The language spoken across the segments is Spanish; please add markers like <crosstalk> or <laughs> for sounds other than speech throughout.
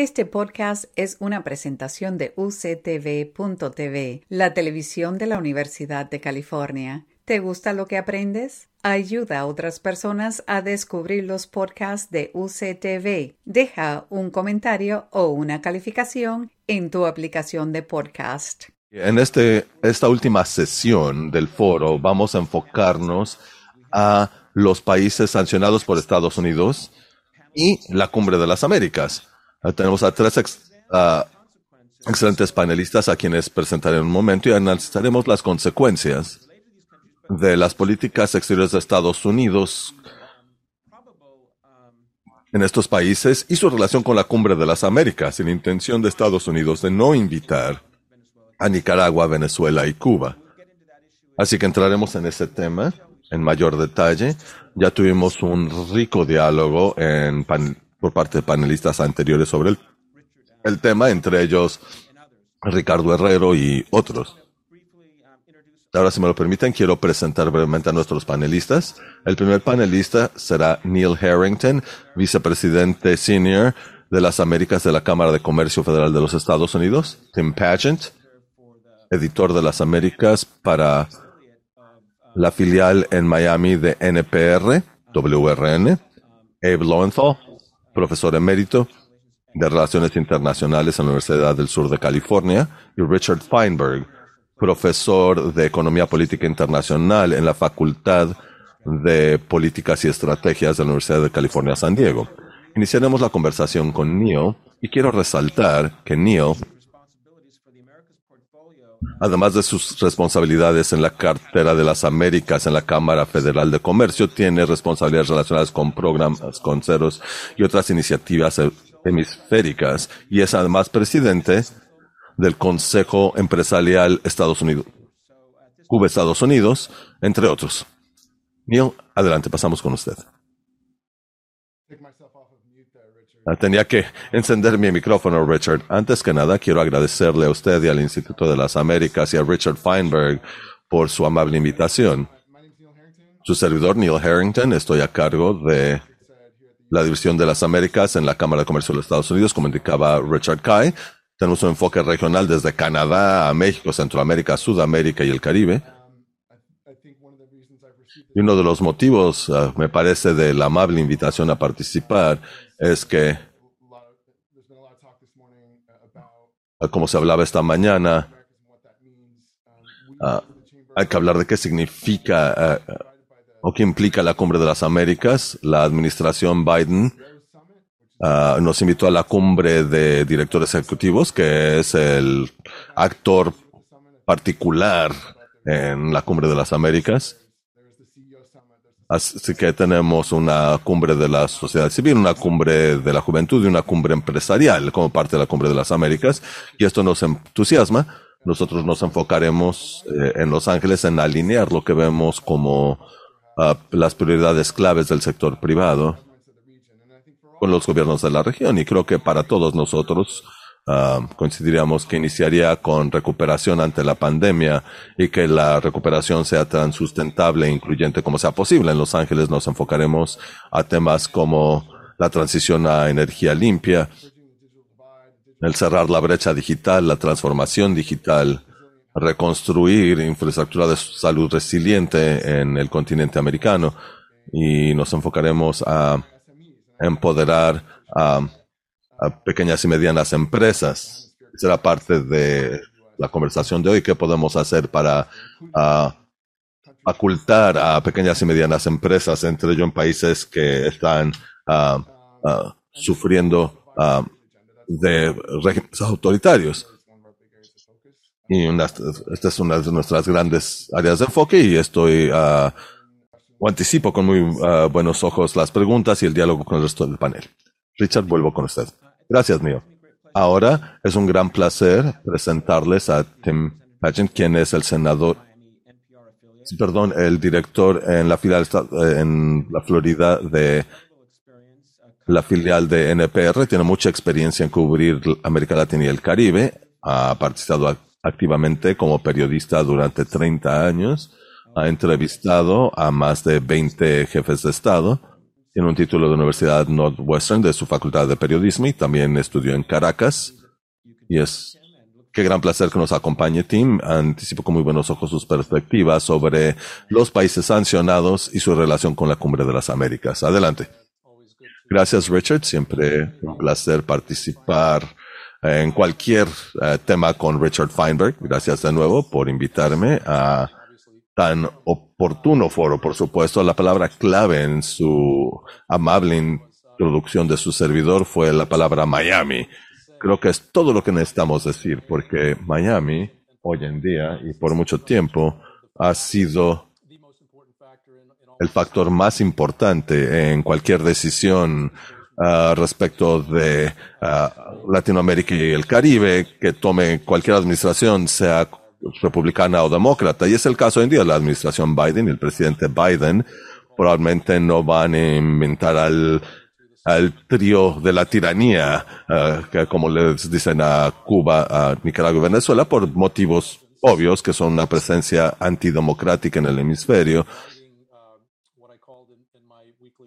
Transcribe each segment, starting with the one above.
Este podcast es una presentación de UCTV.tv, la televisión de la Universidad de California. ¿Te gusta lo que aprendes? Ayuda a otras personas a descubrir los podcasts de UCTV. Deja un comentario o una calificación en tu aplicación de podcast. En este, esta última sesión del foro vamos a enfocarnos a los países sancionados por Estados Unidos y la Cumbre de las Américas. Tenemos a tres excelentes panelistas a quienes presentaré en un momento y analizaremos las consecuencias de las políticas exteriores de Estados Unidos en estos países y su relación con la cumbre de las Américas y la intención de Estados Unidos de no invitar a Nicaragua, Venezuela y Cuba. Así que entraremos en ese tema en mayor detalle. Ya tuvimos un rico diálogo en por parte de panelistas anteriores sobre el, el tema, entre ellos Ricardo Herrero y otros. Ahora, si me lo permiten, quiero presentar brevemente a nuestros panelistas. El primer panelista será Neil Harrington, vicepresidente senior de las Américas de la Cámara de Comercio Federal de los Estados Unidos. Tim Pageant, editor de las Américas para la filial en Miami de NPR, WRN. Abe Lowenthal, profesor emérito de Relaciones Internacionales en la Universidad del Sur de California, y Richard Feinberg, profesor de Economía Política Internacional en la Facultad de Políticas y Estrategias de la Universidad de California, San Diego. Iniciaremos la conversación con Neil y quiero resaltar que Neil Además de sus responsabilidades en la cartera de las Américas en la Cámara Federal de Comercio, tiene responsabilidades relacionadas con programas, con ceros y otras iniciativas hemisféricas y es además presidente del Consejo Empresarial Estados Unidos, Cuba Estados Unidos, entre otros. Neil, adelante, pasamos con usted. Ah, tenía que encender mi micrófono, Richard. Antes que nada, quiero agradecerle a usted y al Instituto de las Américas y a Richard Feinberg por su amable invitación. Su servidor, Neil Harrington, estoy a cargo de la División de las Américas en la Cámara de Comercio de los Estados Unidos, como indicaba Richard Kai. Tenemos un enfoque regional desde Canadá a México, Centroamérica, Sudamérica y el Caribe. Y uno de los motivos, ah, me parece, de la amable invitación a participar es que, como se hablaba esta mañana, ah, hay que hablar de qué significa ah, o qué implica la cumbre de las Américas. La administración Biden ah, nos invitó a la cumbre de directores ejecutivos, que es el actor particular en la cumbre de las Américas. Así que tenemos una cumbre de la sociedad civil, una cumbre de la juventud y una cumbre empresarial como parte de la cumbre de las Américas. Y esto nos entusiasma. Nosotros nos enfocaremos eh, en Los Ángeles en alinear lo que vemos como ah, las prioridades claves del sector privado con los gobiernos de la región. Y creo que para todos nosotros, Uh, coincidiríamos que iniciaría con recuperación ante la pandemia y que la recuperación sea tan sustentable e incluyente como sea posible. En Los Ángeles nos enfocaremos a temas como la transición a energía limpia, el cerrar la brecha digital, la transformación digital, reconstruir infraestructura de salud resiliente en el continente americano y nos enfocaremos a empoderar a a pequeñas y medianas empresas. Será parte de la conversación de hoy. ¿Qué podemos hacer para uh, ocultar a pequeñas y medianas empresas, entre ellos en países que están uh, uh, sufriendo de regímenes autoritarios? Y esta es una de nuestras grandes áreas de enfoque y estoy o anticipo con muy buenos ojos las preguntas y el diálogo con el resto del panel. Richard, vuelvo con usted. Gracias, mío. Ahora es un gran placer presentarles a Tim Pageant, quien es el senador, perdón, el director en la filial en la Florida de la filial de NPR. Tiene mucha experiencia en cubrir América Latina y el Caribe. Ha participado activamente como periodista durante 30 años. Ha entrevistado a más de 20 jefes de Estado Tiene un título de Universidad Northwestern de su facultad de periodismo y también estudió en Caracas. Y es qué gran placer que nos acompañe Tim. Anticipo con muy buenos ojos sus perspectivas sobre los países sancionados y su relación con la Cumbre de las Américas. Adelante. Gracias, Richard. Siempre un placer participar en cualquier eh, tema con Richard Feinberg. Gracias de nuevo por invitarme a tan oportuno foro. Por supuesto, la palabra clave en su amable introducción de su servidor fue la palabra Miami. Creo que es todo lo que necesitamos decir, porque Miami, hoy en día y por mucho tiempo, ha sido el factor más importante en cualquier decisión uh, respecto de uh, Latinoamérica y el Caribe que tome cualquier administración, sea republicana o demócrata. Y es el caso hoy en día. La administración Biden y el presidente Biden probablemente no van a inventar al, al trío de la tiranía, uh, que como les dicen a Cuba, a Nicaragua y Venezuela, por motivos obvios, que son una presencia antidemocrática en el hemisferio,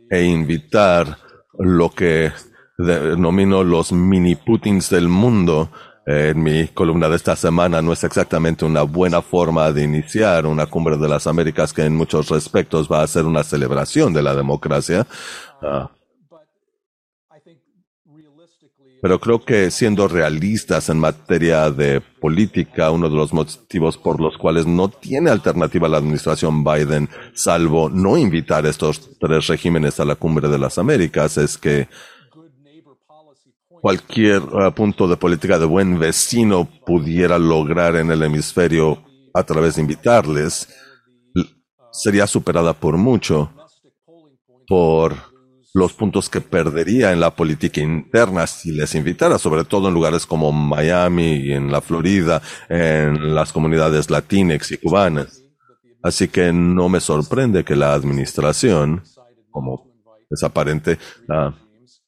e invitar lo que denomino los mini Putins del mundo. En mi columna de esta semana no es exactamente una buena forma de iniciar una cumbre de las Américas que en muchos respectos va a ser una celebración de la democracia. Uh, pero creo que siendo realistas en materia de política, uno de los motivos por los cuales no tiene alternativa la administración Biden, salvo no invitar estos tres regímenes a la cumbre de las Américas, es que cualquier uh, punto de política de buen vecino pudiera lograr en el hemisferio a través de invitarles, sería superada por mucho por los puntos que perdería en la política interna si les invitara, sobre todo en lugares como Miami y en la Florida, en las comunidades latinas y cubanas. Así que no me sorprende que la administración, como es aparente,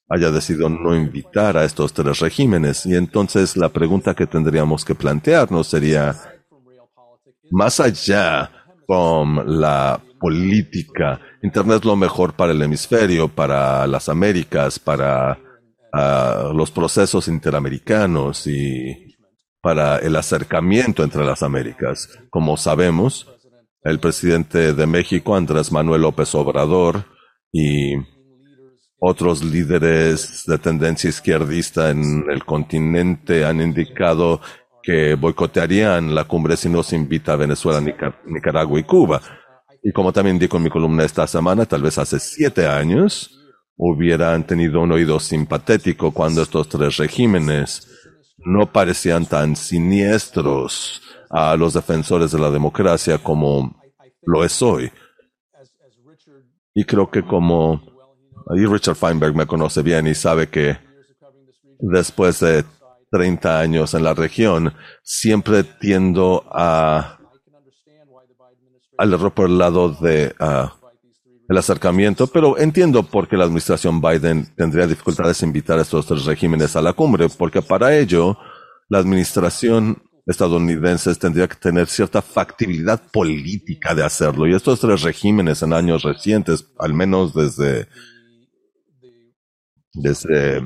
haya decidido no invitar a estos tres regímenes. Y entonces la pregunta que tendríamos que plantearnos sería, más allá con la política. Internet es lo mejor para el hemisferio, para las Américas, para uh, los procesos interamericanos y para el acercamiento entre las Américas. Como sabemos, el presidente de México, Andrés Manuel López Obrador, y otros líderes de tendencia izquierdista en el continente han indicado que boicotearían la cumbre si no se invita a Venezuela, Nicaragua y Cuba. Y como también dijo en mi columna esta semana, tal vez hace siete años, hubieran tenido un oído simpatético cuando estos tres regímenes no parecían tan siniestros a los defensores de la democracia como lo es hoy. Y creo que como Richard Feinberg me conoce bien y sabe que después de 30 años en la región, siempre tiendo a al error por el lado de ah, el acercamiento, pero entiendo por qué la administración Biden tendría dificultades en invitar a estos tres regímenes a la cumbre, porque para ello la administración estadounidense tendría que tener cierta factibilidad política de hacerlo. Y estos tres regímenes en años recientes, al menos desde, desde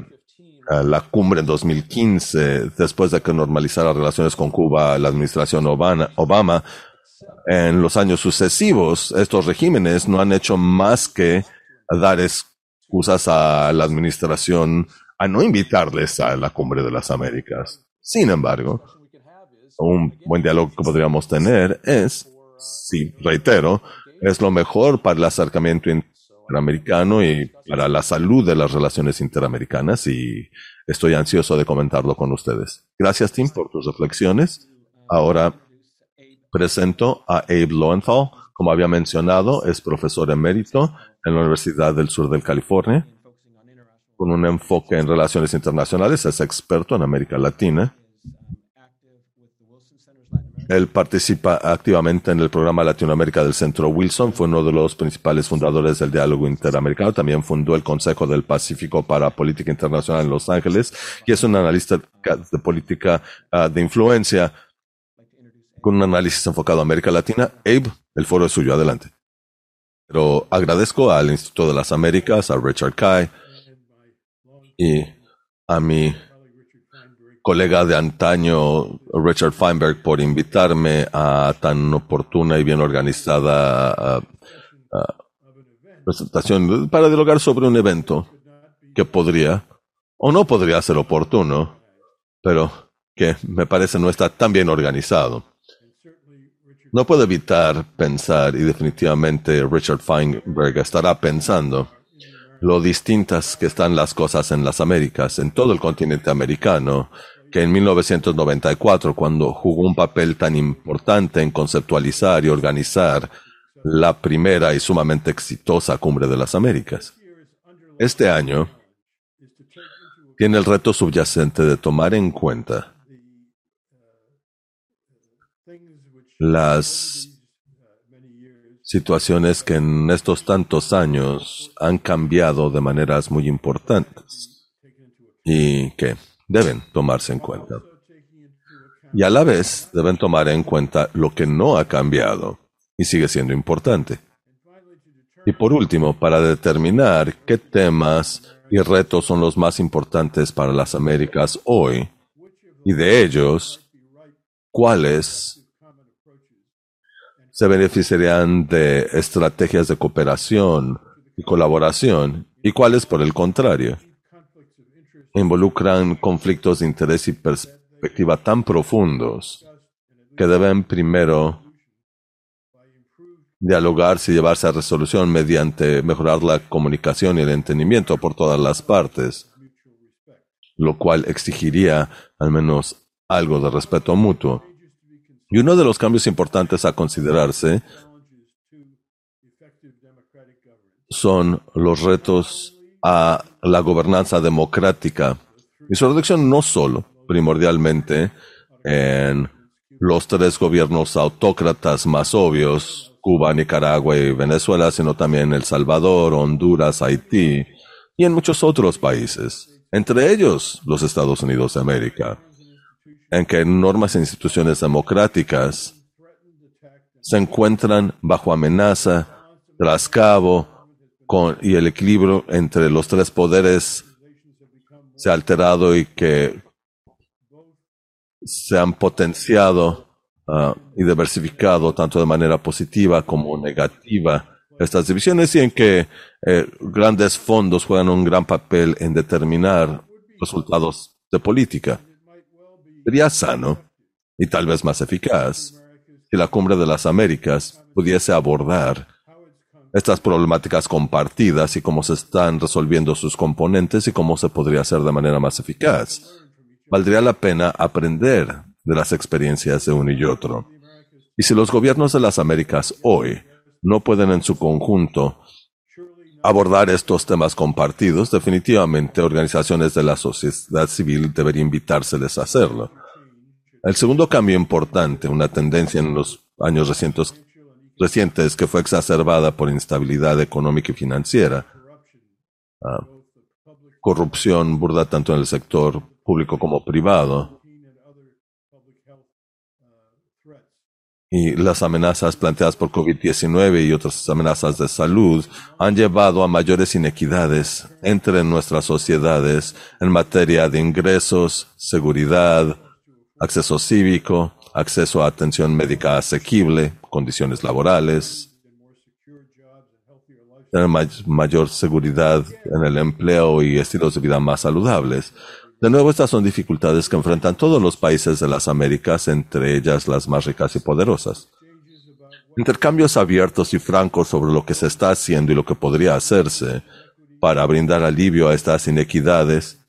ah, la cumbre en 2015, después de que normalizara relaciones con Cuba la administración Obama, en los años sucesivos, estos regímenes no han hecho más que dar excusas a la administración a no invitarles a la cumbre de las Américas. Sin embargo, un buen diálogo que podríamos tener es, si reitero, es lo mejor para el acercamiento interamericano y para la salud de las relaciones interamericanas y estoy ansioso de comentarlo con ustedes. Gracias, Tim, por tus reflexiones. Ahora Presento a Abe Lowenthal. Como había mencionado, es profesor emérito en la Universidad del Sur de California, con un enfoque en relaciones internacionales. Es experto en América Latina. Él participa activamente en el programa Latinoamérica del Centro Wilson, fue uno de los principales fundadores del diálogo interamericano, también fundó el Consejo del Pacífico para Política Internacional en Los Ángeles y es un analista de política uh, de influencia con un análisis enfocado a América Latina. Abe, el foro es suyo. Adelante. Pero agradezco al Instituto de las Américas, a Richard Kai y a mi colega de antaño, Richard Feinberg, por invitarme a tan oportuna y bien organizada presentación para dialogar sobre un evento que podría o no podría ser oportuno, pero que me parece no está tan bien organizado. No puedo evitar pensar, y definitivamente Richard Feinberg estará pensando, lo distintas que están las cosas en las Américas, en todo el continente americano, que en 1994, cuando jugó un papel tan importante en conceptualizar y organizar la primera y sumamente exitosa Cumbre de las Américas. Este año tiene el reto subyacente de tomar en cuenta las situaciones que en estos tantos años han cambiado de maneras muy importantes y que deben tomarse en cuenta. Y a la vez deben tomar en cuenta lo que no ha cambiado y sigue siendo importante. Y por último, para determinar qué temas y retos son los más importantes para las Américas hoy, y de ellos, cuáles se beneficiarían de estrategias de cooperación y colaboración, y cuáles, por el contrario, involucran conflictos de interés y perspectiva tan profundos que deben primero dialogarse y llevarse a resolución mediante mejorar la comunicación y el entendimiento por todas las partes, lo cual exigiría al menos algo de respeto mutuo. Y uno de los cambios importantes a considerarse son los retos a la gobernanza democrática. Y su reducción no solo, primordialmente, en los tres gobiernos autócratas más obvios Cuba, Nicaragua y Venezuela, sino también El Salvador, Honduras, Haití y en muchos otros países, entre ellos los Estados Unidos de América, en que normas e instituciones democráticas se encuentran bajo amenaza, trascabo, y el equilibrio entre los tres poderes se ha alterado y que se han potenciado Ah, y diversificado tanto de manera positiva como negativa estas divisiones y en que eh, grandes fondos juegan un gran papel en determinar resultados de política. Sería sano y tal vez más eficaz si la cumbre de las Américas pudiese abordar estas problemáticas compartidas y cómo se están resolviendo sus componentes y cómo se podría hacer de manera más eficaz. Valdría la pena aprender de las experiencias de uno y otro. Y si los gobiernos de las Américas hoy no pueden en su conjunto abordar estos temas compartidos, definitivamente organizaciones de la sociedad civil deberían invitárseles a hacerlo. El segundo cambio importante, una tendencia en los años recientes, recientes que fue exacerbada por instabilidad económica y financiera, ah, corrupción burda tanto en el sector público como privado, y las amenazas planteadas por COVID-19 y otras amenazas de salud han llevado a mayores inequidades entre nuestras sociedades en materia de ingresos, seguridad, acceso cívico, acceso a atención médica asequible, condiciones laborales, tener mayor seguridad en el empleo y estilos de vida más saludables. De nuevo, estas son dificultades que enfrentan todos los países de las Américas, entre ellas las más ricas y poderosas. Intercambios abiertos y francos sobre lo que se está haciendo y lo que podría hacerse para brindar alivio a estas inequidades,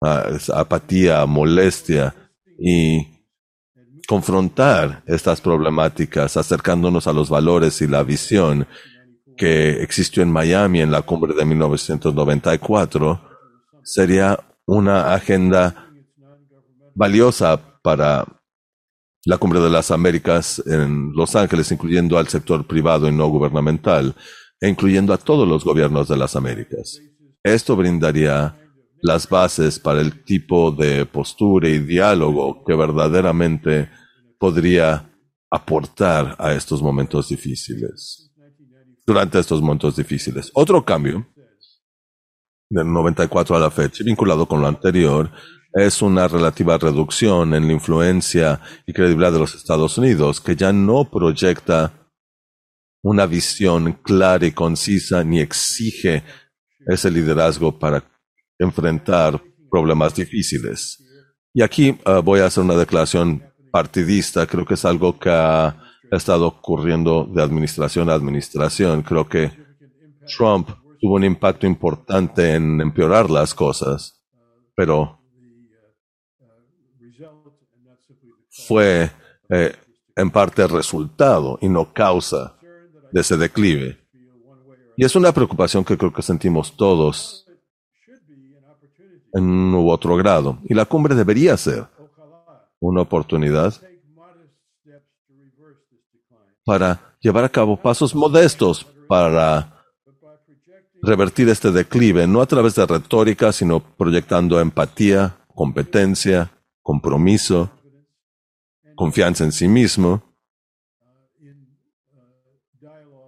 apatía, molestia y confrontar estas problemáticas acercándonos a los valores y la visión que existió en Miami en la cumbre de 1994 sería una agenda valiosa para la Cumbre de las Américas en Los Ángeles, incluyendo al sector privado y no gubernamental, e incluyendo a todos los gobiernos de las Américas. Esto brindaría las bases para el tipo de postura y diálogo que verdaderamente podría aportar a estos momentos difíciles. durante estos momentos difíciles. Otro cambio del 94 a la fecha, vinculado con lo anterior, es una relativa reducción en la influencia y credibilidad de los Estados Unidos, que ya no proyecta una visión clara y concisa ni exige ese liderazgo para enfrentar problemas difíciles. Y aquí uh, voy a hacer una declaración partidista. Creo que es algo que ha estado ocurriendo de administración a administración. Creo que Trump tuvo un impacto importante en empeorar las cosas, pero fue eh, en parte resultado y no causa de ese declive. Y es una preocupación que creo que sentimos todos en u otro grado. Y la cumbre debería ser una oportunidad para llevar a cabo pasos modestos para revertir este declive, no a través de retórica, sino proyectando empatía, competencia, compromiso, confianza en sí mismo,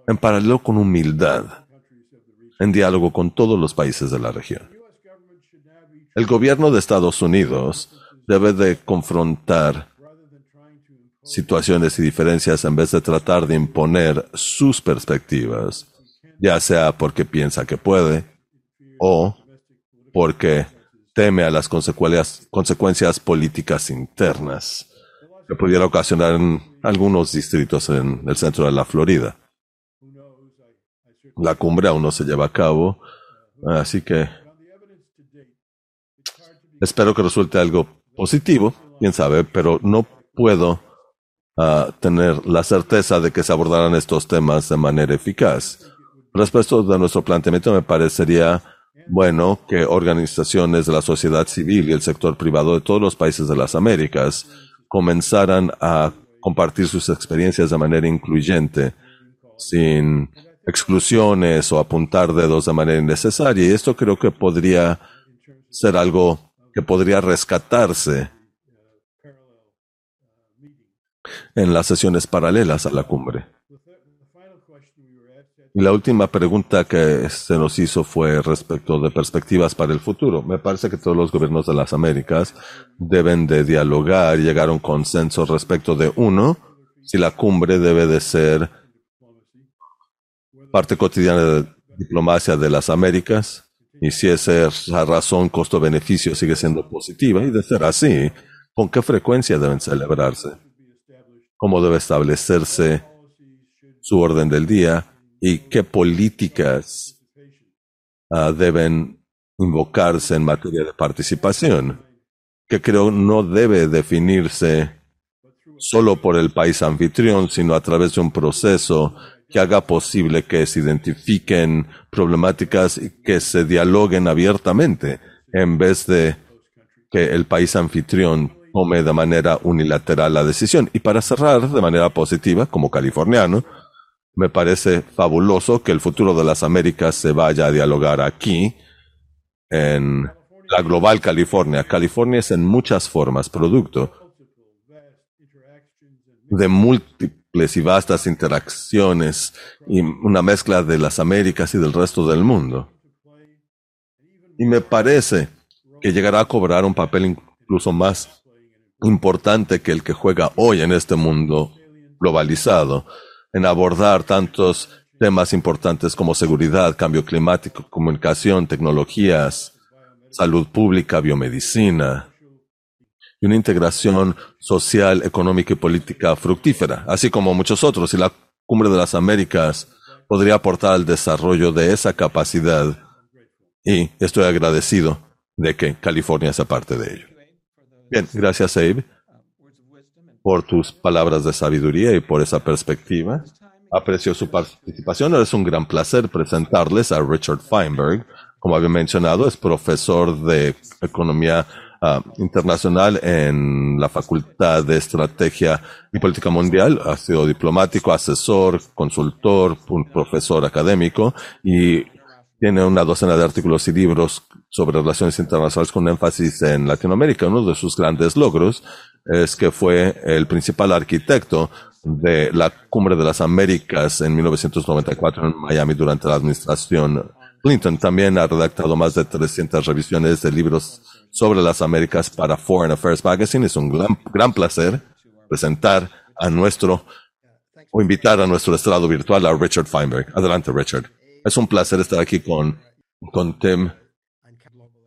en paralelo con humildad, en diálogo con todos los países de la región. El gobierno de Estados Unidos debe de confrontar situaciones y diferencias en vez de tratar de imponer sus perspectivas, ya sea porque piensa que puede o porque teme a las consecuencias, consecuencias políticas internas que pudiera ocasionar en algunos distritos en el centro de la Florida. La cumbre aún no se lleva a cabo, así que espero que resulte algo positivo, quién sabe, pero no puedo uh, tener la certeza de que se abordarán estos temas de manera eficaz. Respecto de nuestro planteamiento, me parecería bueno que organizaciones de la sociedad civil y el sector privado de todos los países de las Américas comenzaran a compartir sus experiencias de manera incluyente, sin exclusiones o apuntar dedos de manera innecesaria. Y esto creo que podría ser algo que podría rescatarse en las sesiones paralelas a la cumbre. Y la última pregunta que se nos hizo fue respecto de perspectivas para el futuro. Me parece que todos los gobiernos de las Américas deben de dialogar y llegar a un consenso respecto de uno, si la cumbre debe de ser parte cotidiana de diplomacia de las Américas y si esa razón costo-beneficio sigue siendo positiva y de ser así, ¿con qué frecuencia deben celebrarse? ¿Cómo debe establecerse su orden del día? y qué políticas uh, deben invocarse en materia de participación, que creo no debe definirse solo por el país anfitrión, sino a través de un proceso que haga posible que se identifiquen problemáticas y que se dialoguen abiertamente, en vez de que el país anfitrión tome de manera unilateral la decisión. Y para cerrar de manera positiva, como californiano, me parece fabuloso que el futuro de las Américas se vaya a dialogar aquí, en la global California. California es en muchas formas producto de múltiples y vastas interacciones y una mezcla de las Américas y del resto del mundo. Y me parece que llegará a cobrar un papel incluso más importante que el que juega hoy en este mundo globalizado en abordar tantos temas importantes como seguridad, cambio climático, comunicación, tecnologías, salud pública, biomedicina y una integración social, económica y política fructífera, así como muchos otros. Y la Cumbre de las Américas podría aportar al desarrollo de esa capacidad y estoy agradecido de que California sea parte de ello. Bien, gracias Abe por tus palabras de sabiduría y por esa perspectiva. Aprecio su participación. Es un gran placer presentarles a Richard Feinberg. Como había mencionado, es profesor de Economía ah, Internacional en la Facultad de Estrategia y Política Mundial. Ha sido diplomático, asesor, consultor, un profesor académico y tiene una docena de artículos y libros sobre relaciones internacionales con énfasis en Latinoamérica. Uno de sus grandes logros es que fue el principal arquitecto de la Cumbre de las Américas en 1994 en Miami durante la administración Clinton. También ha redactado más de 300 revisiones de libros sobre las Américas para Foreign Affairs Magazine. Es un gran, gran placer presentar a nuestro o invitar a nuestro estrado virtual a Richard Feinberg. Adelante, Richard. Es un placer estar aquí con, con Tim,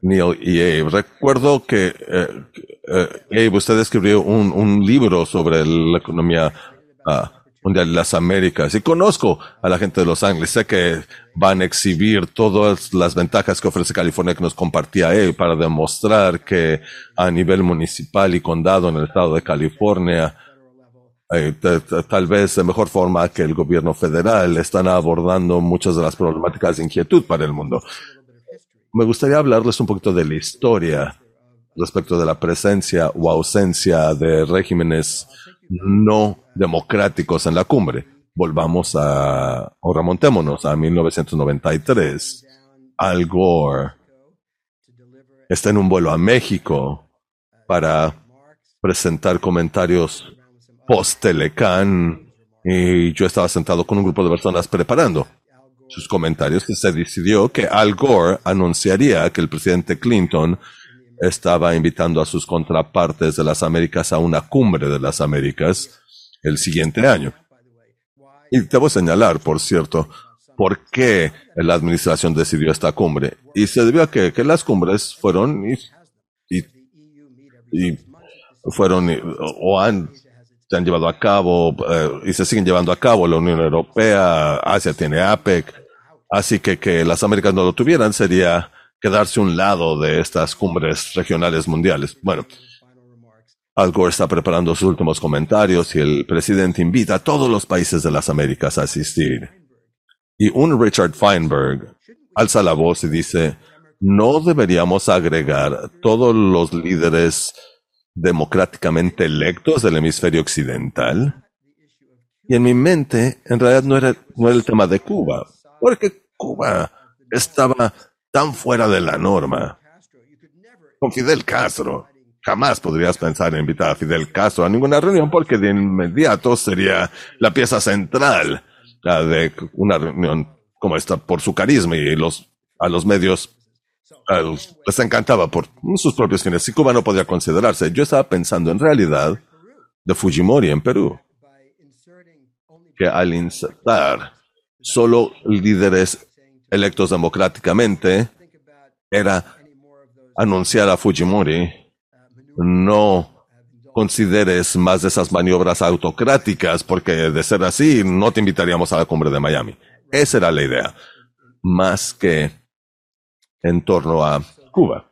Neil y Abe. Recuerdo que eh, eh, Abe, usted escribió un, un libro sobre la economía uh, mundial de las Américas y conozco a la gente de Los Ángeles. Sé que van a exhibir todas las ventajas que ofrece California que nos compartía Abe para demostrar que a nivel municipal y condado en el estado de California eh, tal vez de mejor forma que el gobierno federal están abordando muchas de las problemáticas de inquietud para el mundo. Me gustaría hablarles un poquito de la historia respecto de la presencia o ausencia de regímenes no democráticos en la cumbre. Volvamos a, o remontémonos a 1993. Al Gore está en un vuelo a México para presentar comentarios post-Telecán y yo estaba sentado con un grupo de personas preparando sus comentarios que se decidió que Al Gore anunciaría que el presidente Clinton estaba invitando a sus contrapartes de las Américas a una cumbre de las Américas el siguiente año. Y debo señalar, por cierto, por qué la administración decidió esta cumbre. Y se debió a que, las cumbres fueron y, y, fueron o han se han llevado a cabo eh, y se siguen llevando a cabo la Unión Europea, Asia tiene APEC, así que que las Américas no lo tuvieran sería quedarse un lado de estas cumbres regionales mundiales. Bueno, Al Gore está preparando sus últimos comentarios y el presidente invita a todos los países de las Américas a asistir. Y un Richard Feinberg alza la voz y dice, no deberíamos agregar todos los líderes democráticamente electos del hemisferio occidental. Y en mi mente, en realidad no era, no era el tema de Cuba, porque Cuba estaba tan fuera de la norma. Con Fidel Castro, jamás podrías pensar en invitar a Fidel Castro a ninguna reunión porque de inmediato sería la pieza central de una reunión como esta por su carisma y los, a los medios les encantaba por sus propios fines. Si Cuba no podía considerarse, yo estaba pensando en realidad de Fujimori en Perú, que al insertar solo líderes electos democráticamente era anunciar a Fujimori, no consideres más de esas maniobras autocráticas, porque de ser así no te invitaríamos a la cumbre de Miami. Esa era la idea. Más que en torno a Cuba.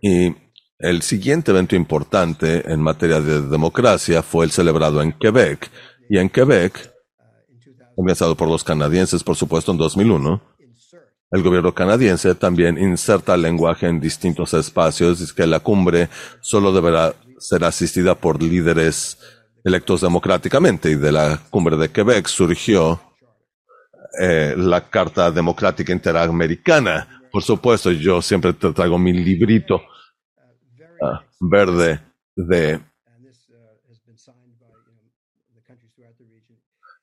Y el siguiente evento importante en materia de democracia fue el celebrado en Quebec. Y en Quebec, organizado por los canadienses, por supuesto, en 2001, el gobierno canadiense también inserta lenguaje en distintos espacios y que la cumbre solo deberá ser asistida por líderes electos democráticamente. Y de la cumbre de Quebec surgió eh, la Carta Democrática Interamericana. Por supuesto, yo siempre traigo mi librito ah, verde de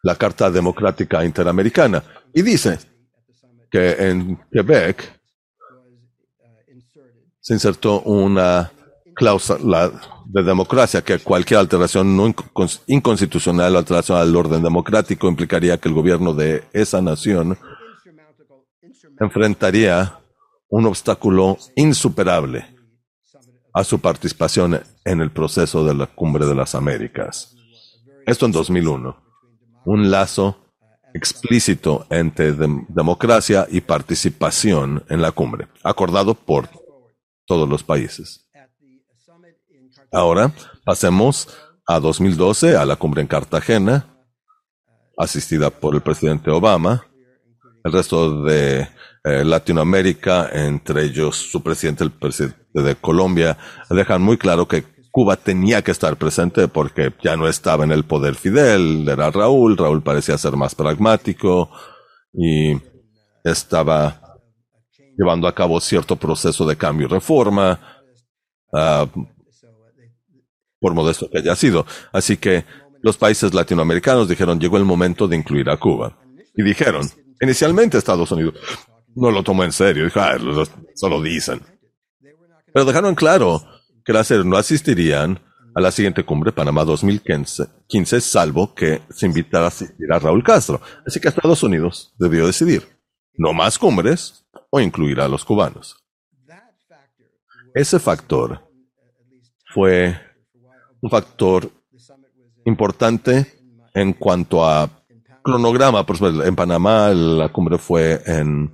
la Carta Democrática Interamericana. Y dice que en Quebec se insertó una cláusula de democracia, que cualquier alteración no inconstitucional o alteración al orden democrático implicaría que el gobierno de esa nación enfrentaría un obstáculo insuperable a su participación en el proceso de la Cumbre de las Américas. Esto en 2001. Un lazo explícito entre democracia y participación en la cumbre, acordado por todos los países. Ahora pasemos a 2012, a la cumbre en Cartagena, asistida por el presidente Obama. El resto de eh, Latinoamérica, entre ellos su presidente, el presidente de Colombia, dejan muy claro que Cuba tenía que estar presente porque ya no estaba en el poder Fidel, era Raúl, Raúl parecía ser más pragmático y estaba llevando a cabo cierto proceso de cambio y reforma. Ah, por modesto que haya sido. Así que los países latinoamericanos dijeron, llegó el momento de incluir a Cuba. Y dijeron, inicialmente Estados Unidos no lo tomó en serio, dijo, solo dicen. Pero dejaron claro que las no asistirían a la siguiente cumbre Panamá 2015, salvo que se invitara a asistir a Raúl Castro. Así que Estados Unidos debió decidir, no más cumbres o incluir a los cubanos. Ese factor fue un factor importante en cuanto a cronograma. Por ejemplo, en Panamá la cumbre fue en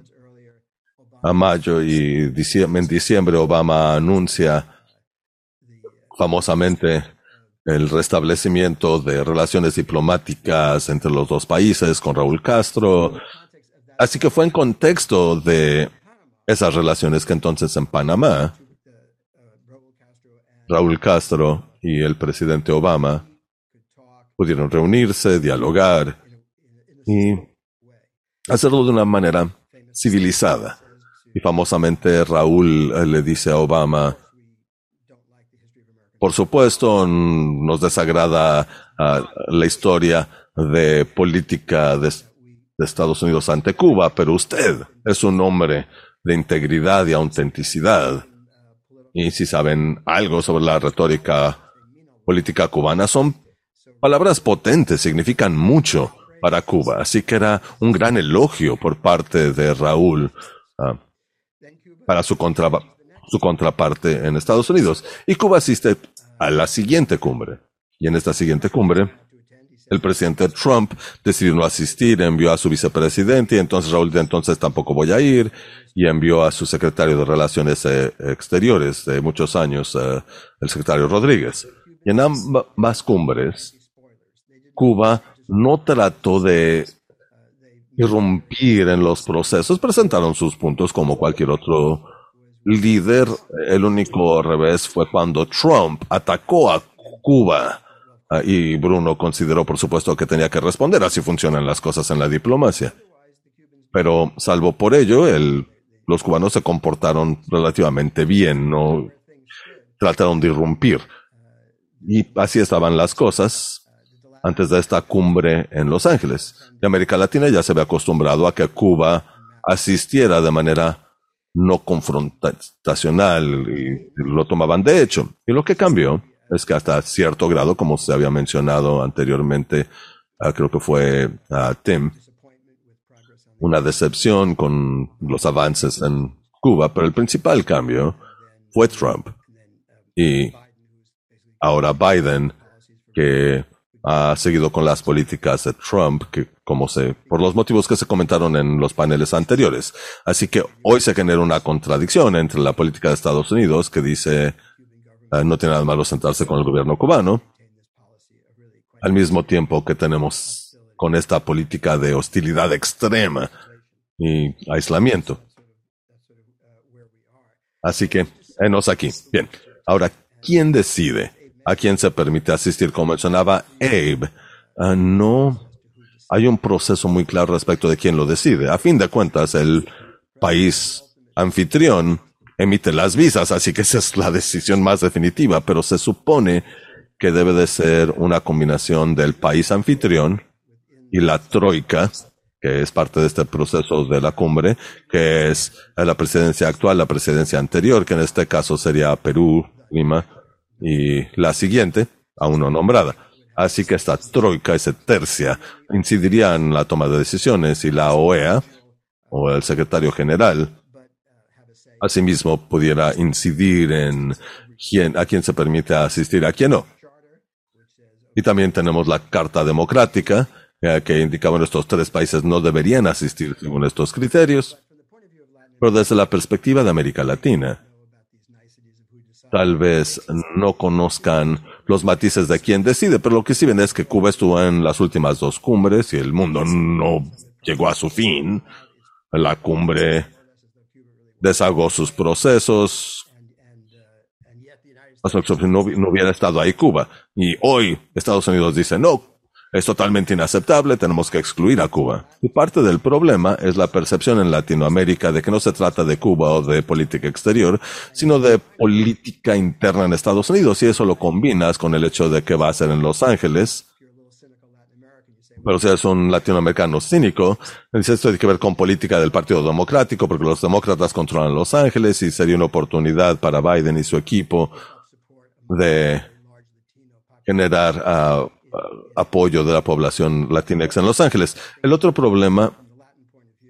mayo y en diciembre Obama anuncia famosamente el restablecimiento de relaciones diplomáticas entre los dos países con Raúl Castro. Así que fue en contexto de esas relaciones que entonces en Panamá, Raúl Castro y el presidente Obama pudieron reunirse, dialogar y hacerlo de una manera civilizada. Y famosamente Raúl eh, le dice a Obama, por supuesto, nos desagrada ah, la historia de política de, Estados Unidos ante Cuba, pero usted es un hombre de integridad y autenticidad. Y si saben algo sobre la retórica política cubana, son palabras potentes, significan mucho para Cuba. Así que era un gran elogio por parte de Raúl ah, para su, su contraparte en Estados Unidos. Y Cuba asiste a la siguiente cumbre. Y en esta siguiente cumbre, el presidente Trump decidió no asistir, envió a su vicepresidente y entonces Raúl de entonces tampoco voy a ir y envió a su secretario de Relaciones eh, Exteriores de muchos años, eh, el secretario Rodríguez. Y en ambas cumbres, Cuba no trató de irrumpir en los procesos, presentaron sus puntos como cualquier otro líder. El único revés fue cuando Trump atacó a Cuba. Ah, y Bruno consideró, por supuesto, que tenía que responder. Así funcionan las cosas en la diplomacia. Pero, salvo por ello, el, los cubanos se comportaron relativamente bien, no trataron de irrumpir. Y así estaban las cosas antes de esta cumbre en Los Ángeles. De América Latina ya se había acostumbrado a que Cuba asistiera de manera no confrontacional y lo tomaban de hecho. Y lo que cambió es que hasta cierto grado, como se había mencionado anteriormente, ah, creo que fue a Tim, una decepción con los avances en Cuba, pero el principal cambio fue Trump. Y ahora Biden, que ha seguido con las políticas de Trump, que como se, por los motivos que se comentaron en los paneles anteriores. Así que hoy se genera una contradicción entre la política de Estados Unidos, que dice eh, no tiene nada malo sentarse con el gobierno cubano, al mismo tiempo que tenemos con esta política de hostilidad extrema y aislamiento. Así que, enos aquí. Bien. Ahora, ¿quién decide? A quien se permite asistir, como mencionaba Abe. Ah, no hay un proceso muy claro respecto de quién lo decide. A fin de cuentas, el país anfitrión emite las visas, así que esa es la decisión más definitiva, pero se supone que debe de ser una combinación del país anfitrión y la troika, que es parte de este proceso de la cumbre, que es la presidencia actual, la presidencia anterior, que en este caso sería Perú, Lima, y la siguiente, aún no nombrada. Así que esta troika, esa tercia, incidiría en la toma de decisiones y la OEA, o el secretario general, asimismo pudiera incidir en quién, a quién se permite asistir, a quién no. Y también tenemos la Carta Democrática, eh, que indicaba que estos tres países no deberían asistir según estos criterios. Pero desde la perspectiva de América Latina, tal vez no conozcan los matices de quién decide, pero lo que sí ven es que Cuba estuvo en las últimas dos cumbres y el mundo no llegó a su fin. La cumbre desagó sus procesos. No, no hubiera estado ahí Cuba. Y hoy Estados Unidos dice, no, es totalmente inaceptable, tenemos que excluir a Cuba. Y parte del problema es la percepción en Latinoamérica de que no se trata de Cuba o de política exterior, sino de política interna en Estados Unidos, y eso lo combinas con el hecho de que va a ser en Los Ángeles. Pero si es un latinoamericano cínico, esto tiene que ver con política del Partido Democrático, porque los demócratas controlan Los Ángeles y sería una oportunidad para Biden y su equipo de generar uh, apoyo de la población latinexa en Los Ángeles. El otro problema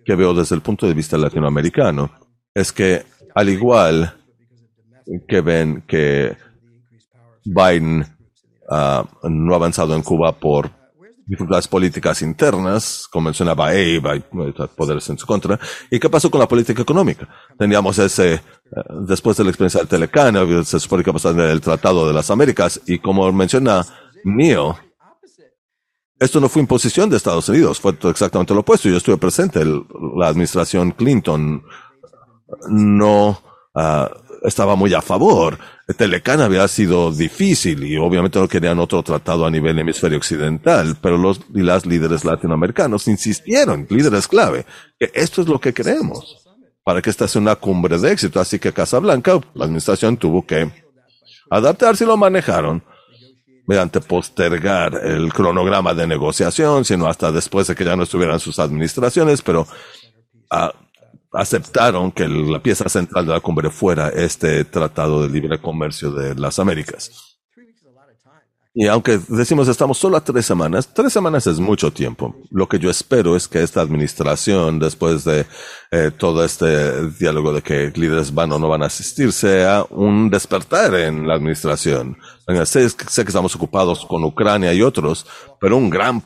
que veo desde el punto de vista latinoamericano es que al igual que ven que Biden uh, no ha avanzado en Cuba por dificultades políticas internas, como mencionaba Eva, hay poderes en su contra. ¿Y qué pasó con la política económica? Teníamos ese, uh, después de la experiencia del Telecana, se supone que pasó en el Tratado de las Américas, y como menciona Neil, esto no fue imposición de Estados Unidos, fue exactamente lo opuesto. Yo estuve presente, la administración Clinton no uh, estaba muy a favor. Telecán había sido difícil y obviamente no querían otro tratado a nivel hemisferio occidental, pero los y las líderes latinoamericanos insistieron, líderes clave, que esto es lo que queremos para que esta sea una cumbre de éxito. Así que Casablanca, la administración tuvo que adaptarse y lo manejaron mediante postergar el cronograma de negociación, sino hasta después de que ya no estuvieran sus administraciones, pero ah, aceptaron que la pieza central de la cumbre fuera este Tratado de Libre Comercio de las Américas. Y aunque decimos estamos solo a tres semanas, tres semanas es mucho tiempo. Lo que yo espero es que esta administración, después de eh, todo este diálogo de que líderes van o no van a asistir, sea un despertar en la administración. Sé, que estamos ocupados con Ucrania y otros, pero un gran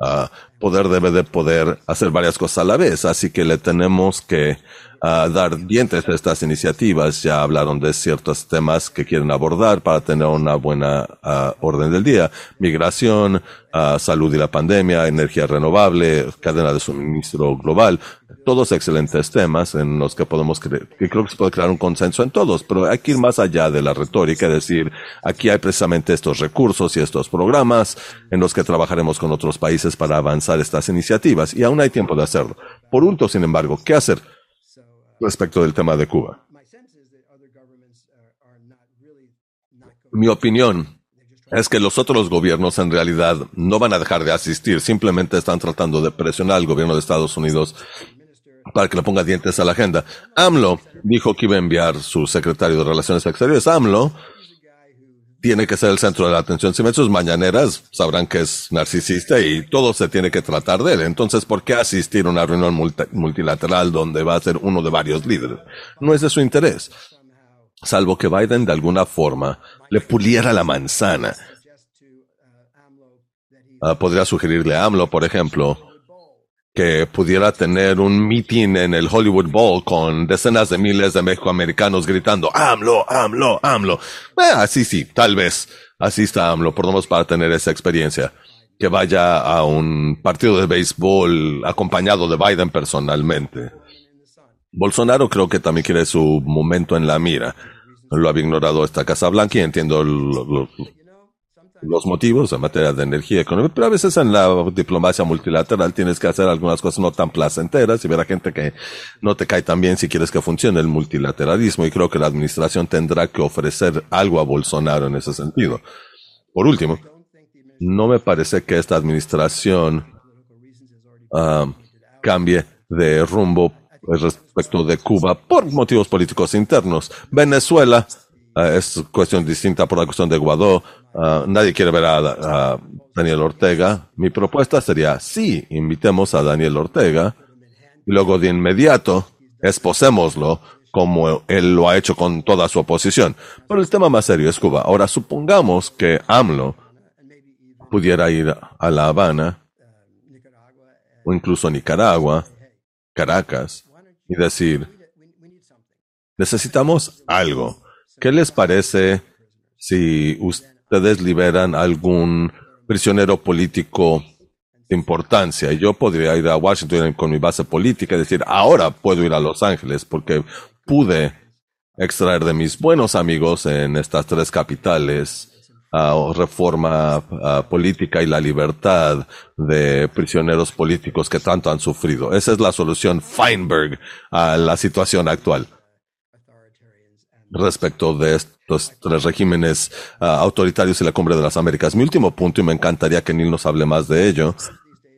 uh, poder debe de poder hacer varias cosas a la vez. Así que le tenemos que dar dientes a estas iniciativas. Ya hablaron de ciertos temas que quieren abordar para tener una buena uh, orden del día. Migración, uh, salud y la pandemia, energía renovable, cadena de suministro global. Todos excelentes temas en los que podemos creer, que creo que se puede crear un consenso en todos, pero hay que ir más allá de la retórica, es decir, aquí hay precisamente estos recursos y estos programas en los que trabajaremos con otros países para avanzar estas iniciativas y aún hay tiempo de hacerlo. Por último, sin embargo, ¿qué hacer? Respecto del tema de Cuba. Mi opinión es que los otros gobiernos en realidad no van a dejar de asistir, simplemente están tratando de presionar al gobierno de Estados Unidos para que le ponga dientes a la agenda. AMLO dijo que iba a enviar su secretario de Relaciones Exteriores. AMLO tiene que ser el centro de la atención. Si ven sus mañaneras, sabrán que es narcisista y todo se tiene que tratar de él. Entonces, ¿por qué asistir a una reunión multilateral donde va a ser uno de varios líderes? No es de su interés. Salvo que Biden de alguna forma le puliera la manzana. Uh, podría sugerirle a AMLO, por ejemplo, que pudiera tener un meeting en el Hollywood Bowl con decenas de miles de mexicoamericanos gritando AMLO, AMLO, AMLO. Eh, así sí, tal vez asista AMLO, por lo menos para tener esa experiencia. Que vaya a un partido de béisbol acompañado de Biden personalmente. Bolsonaro creo que también quiere su momento en la mira. Lo había ignorado esta Casa Blanca y entiendo lo, los motivos en materia de energía económica, pero a veces en la diplomacia multilateral tienes que hacer algunas cosas no tan placenteras y ver a gente que no te cae tan bien si quieres que funcione el multilateralismo y creo que la administración tendrá que ofrecer algo a Bolsonaro en ese sentido. Por último, no me parece que esta administración uh, cambie de rumbo respecto de Cuba por motivos políticos internos. Venezuela uh, es cuestión distinta por la cuestión de Guadó. Ah, nadie quiere ver a, Daniel Ortega. Mi propuesta sería, sí, invitemos a Daniel Ortega y luego de inmediato esposémoslo como él lo ha hecho con toda su oposición. Pero el tema más serio es Cuba. Ahora, supongamos que AMLO pudiera ir a La Habana o incluso a Nicaragua, Caracas, y decir, necesitamos algo. ¿Qué les parece si usted ustedes liberan algún prisionero político de importancia. Yo podría ir a Washington con mi base política y decir, ahora puedo ir a Los Ángeles porque pude extraer de mis buenos amigos en estas tres capitales uh, reforma política y la libertad de prisioneros políticos que tanto han sufrido. Esa es la solución Feinberg a la situación actual respecto de estos tres regímenes uh, autoritarios y la cumbre de las Américas. Mi último punto, y me encantaría que Neil nos hable más de ello,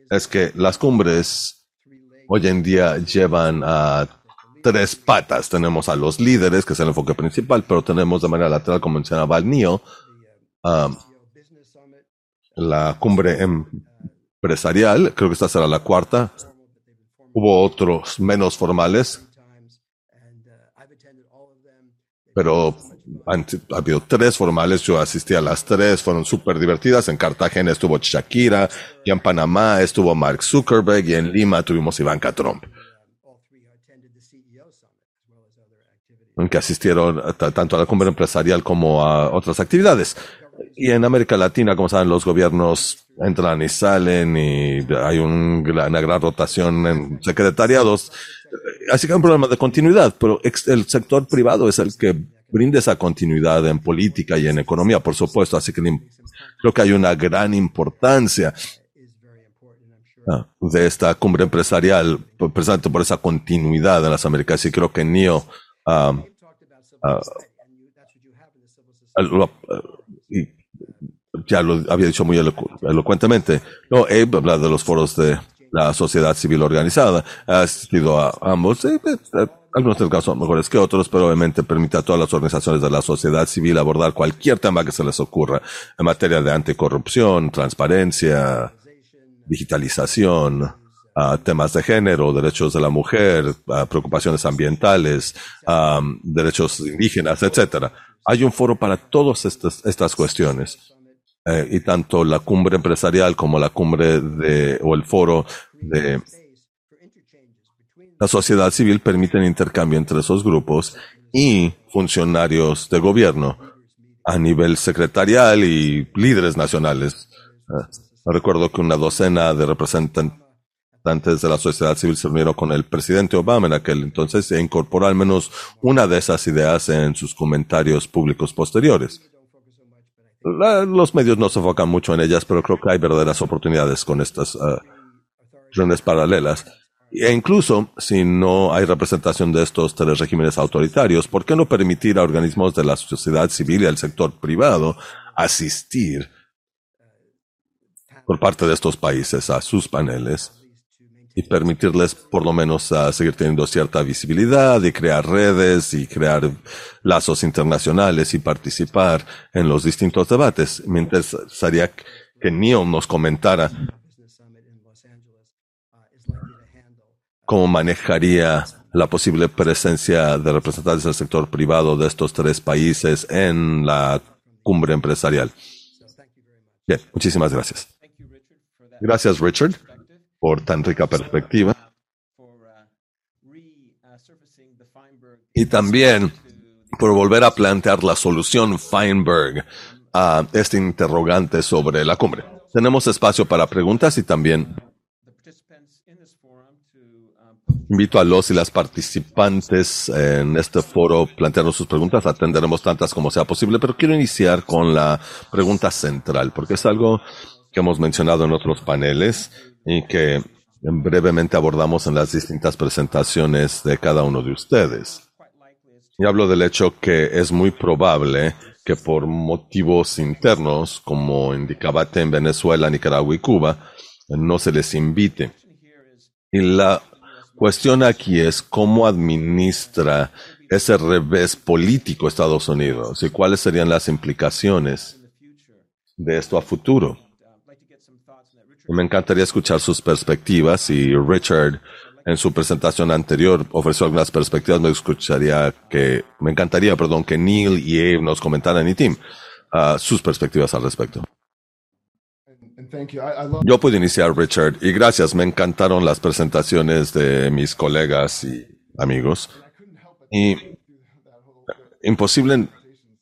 es que las cumbres hoy en día llevan a tres patas. Tenemos a los líderes, que es el enfoque principal, pero tenemos de manera lateral, como mencionaba el NIO, um, la cumbre empresarial, creo que esta será la cuarta. Hubo otros menos formales, pero han, ha habido tres formales, yo asistí a las tres, fueron súper divertidas. En Cartagena estuvo Shakira, y en Panamá estuvo Mark Zuckerberg, y en Lima tuvimos Ivanka Trump. que asistieron tanto a la cumbre empresarial como a otras actividades. Y en América Latina, como saben, los gobiernos entran y salen y hay un, una gran rotación en secretariados. Así que hay un problema de continuidad, pero el sector privado es el que brinda esa continuidad en política y en economía, por supuesto. Así que creo que hay una gran importancia ah, de esta cumbre empresarial, precisamente por esa continuidad en las Américas. Y creo que NIO uh, y ya lo había dicho muy elocuentemente. No, Abe habla de los foros de la sociedad civil organizada. Ha asistido a ambos. Eh, eh, algunos casos son mejores que otros, pero obviamente permite a todas las organizaciones de la sociedad civil abordar cualquier tema que se les ocurra en materia de anticorrupción, transparencia, digitalización, temas de género, derechos de la mujer, preocupaciones ambientales, derechos indígenas, etcétera. Hay un foro para todas estas, estas cuestiones. Eh, y tanto la cumbre empresarial como la cumbre de, o el foro de la sociedad civil permiten intercambio entre esos grupos y funcionarios de gobierno a nivel secretarial y líderes nacionales. Eh, recuerdo que una docena de representantes representantes de la sociedad civil se reunieron con el presidente Obama en aquel entonces e incorporó al menos una de esas ideas en sus comentarios públicos posteriores. los medios no se enfocan mucho en ellas, pero creo que hay verdaderas oportunidades con estas uh, reuniones paralelas. E incluso si no hay representación de estos tres regímenes autoritarios, ¿por qué no permitir a organismos de la sociedad civil y al sector privado asistir por parte de estos países a sus paneles y permitirles por lo menos seguir teniendo cierta visibilidad y crear redes y crear lazos internacionales y participar en los distintos debates. Me interesaría que Neil nos comentara cómo manejaría la posible presencia de representantes del sector privado de estos tres países en la cumbre empresarial. Bien, muchísimas gracias. Gracias, Richard por tan rica perspectiva. Y también por volver a plantear la solución Feinberg a este interrogante sobre la cumbre. Tenemos espacio para preguntas y también invito a los y las participantes en este foro a plantearnos sus preguntas. Atenderemos tantas como sea posible, pero quiero iniciar con la pregunta central, porque es algo que hemos mencionado en otros paneles y que brevemente abordamos en las distintas presentaciones de cada uno de ustedes. Y hablo del hecho que es muy probable que por motivos internos, como indicaba en Venezuela, Nicaragua y Cuba, no se les invite. Y la cuestión aquí es cómo administra ese revés político Estados Unidos y cuáles serían las implicaciones de esto a futuro. Me encantaría escuchar sus perspectivas y Richard en su presentación anterior ofreció algunas perspectivas. Me escucharía que, me encantaría, perdón, que Neil y Abe nos comentaran y Tim uh, sus perspectivas al respecto. Yo puedo iniciar, Richard, y gracias. Me encantaron las presentaciones de mis colegas y amigos. Y imposible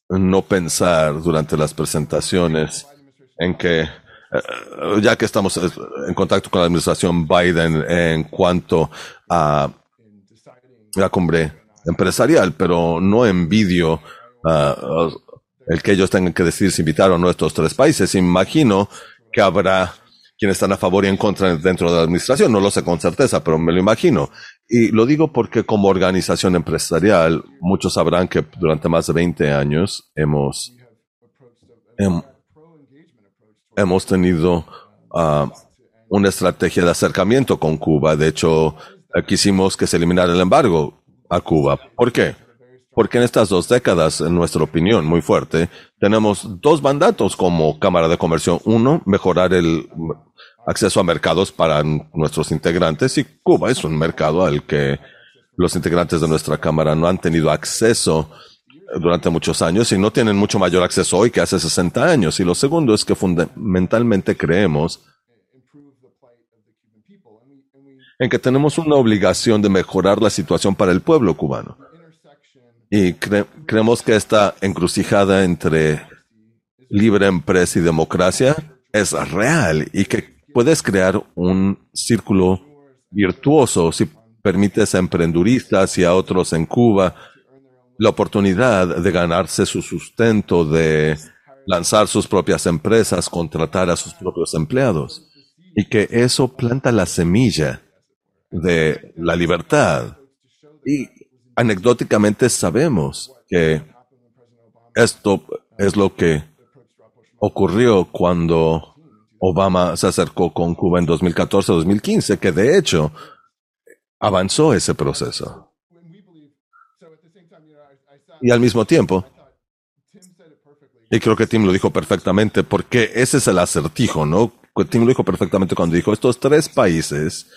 no pensar durante las presentaciones en que eh, ya que estamos eh, en contacto con la administración Biden en cuanto a la cumbre empresarial, pero no envidio uh, el que ellos tengan que decidir si invitar o no a estos tres países. Imagino que habrá quienes están a favor y en contra dentro de la administración. No lo sé con certeza, pero me lo imagino. Y lo digo porque como organización empresarial, muchos sabrán que durante más de 20 años hemos, hemos tenido uh, una estrategia de acercamiento con Cuba. De hecho, quisimos que se eliminara el embargo a Cuba. ¿Por qué? Porque en estas dos décadas, en nuestra opinión muy fuerte, tenemos dos mandatos como Cámara de Comercio. Uno, mejorar el acceso a mercados para nuestros integrantes y Cuba es un mercado al que los integrantes de nuestra Cámara no han tenido acceso durante muchos años y no tienen mucho mayor acceso hoy que hace 60 años. Y lo segundo es que fundamentalmente creemos en que tenemos una obligación de mejorar la situación para el pueblo cubano. Y creemos que esta encrucijada entre libre empresa y democracia es real y que puedes crear un círculo virtuoso si permites a emprenduristas y a otros en Cuba la oportunidad de ganarse su sustento, de lanzar sus propias empresas, contratar a sus propios empleados. Y que eso planta la semilla de la libertad. Y anecdóticamente sabemos que esto es lo que ocurrió cuando Obama se acercó con Cuba en 2014-2015, que de hecho avanzó ese proceso. Y al mismo tiempo, y creo que Tim lo dijo perfectamente, porque ese es el acertijo, ¿no? Tim lo dijo perfectamente cuando dijo, estos tres países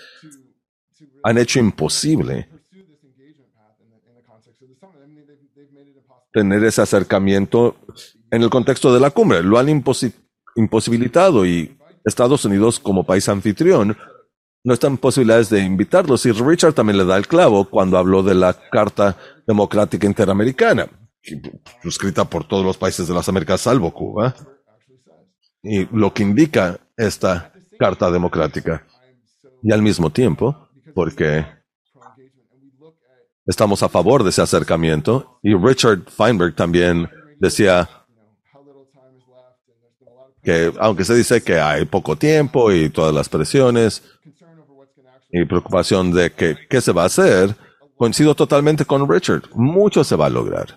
han hecho imposible tener ese acercamiento en el contexto de la cumbre. Lo han imposibilitado y Estados Unidos como país anfitrión no están posibilidades de invitarlos. Y Richard también le da el clavo cuando habló de la Carta Democrática Interamericana, suscrita por todos los países de las Américas salvo Cuba. Y lo que indica esta Carta Democrática. Y al mismo tiempo, porque estamos a favor de ese acercamiento. Y Richard Feinberg también decía que aunque se dice que hay poco tiempo y todas las presiones y preocupación de que qué se va a hacer, coincido totalmente con Richard. Mucho se va a lograr.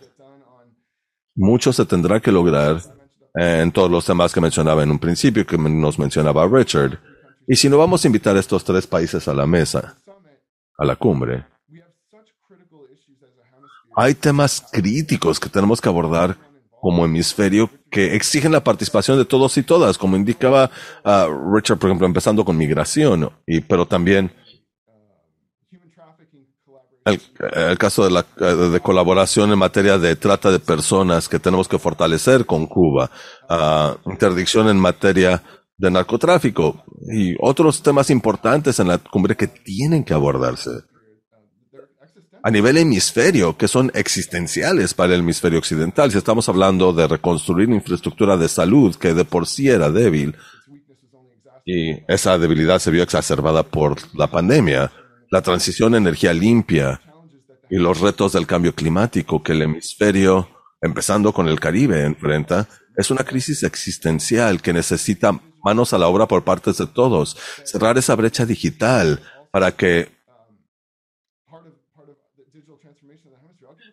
Mucho se tendrá que lograr en todos los temas que mencionaba en un principio, que nos mencionaba Richard. Y si no vamos a invitar estos tres países a la mesa, a la cumbre, hay temas críticos que tenemos que abordar como hemisferio que exigen la participación de todos y todas, como indicaba uh, Richard, por ejemplo, empezando con migración, y, pero también el, caso de, la, colaboración en materia de trata de personas que tenemos que fortalecer con Cuba, uh, interdicción en materia de narcotráfico y otros temas importantes en la cumbre que tienen que abordarse a nivel hemisferio, que son existenciales para el hemisferio occidental. Si estamos hablando de reconstruir infraestructura de salud que de por sí era débil, y esa debilidad se vio exacerbada por la pandemia, la transición a energía limpia y los retos del cambio climático que el hemisferio, empezando con el Caribe, enfrenta, es una crisis existencial que necesita manos a la obra por partes de todos, cerrar esa brecha digital para que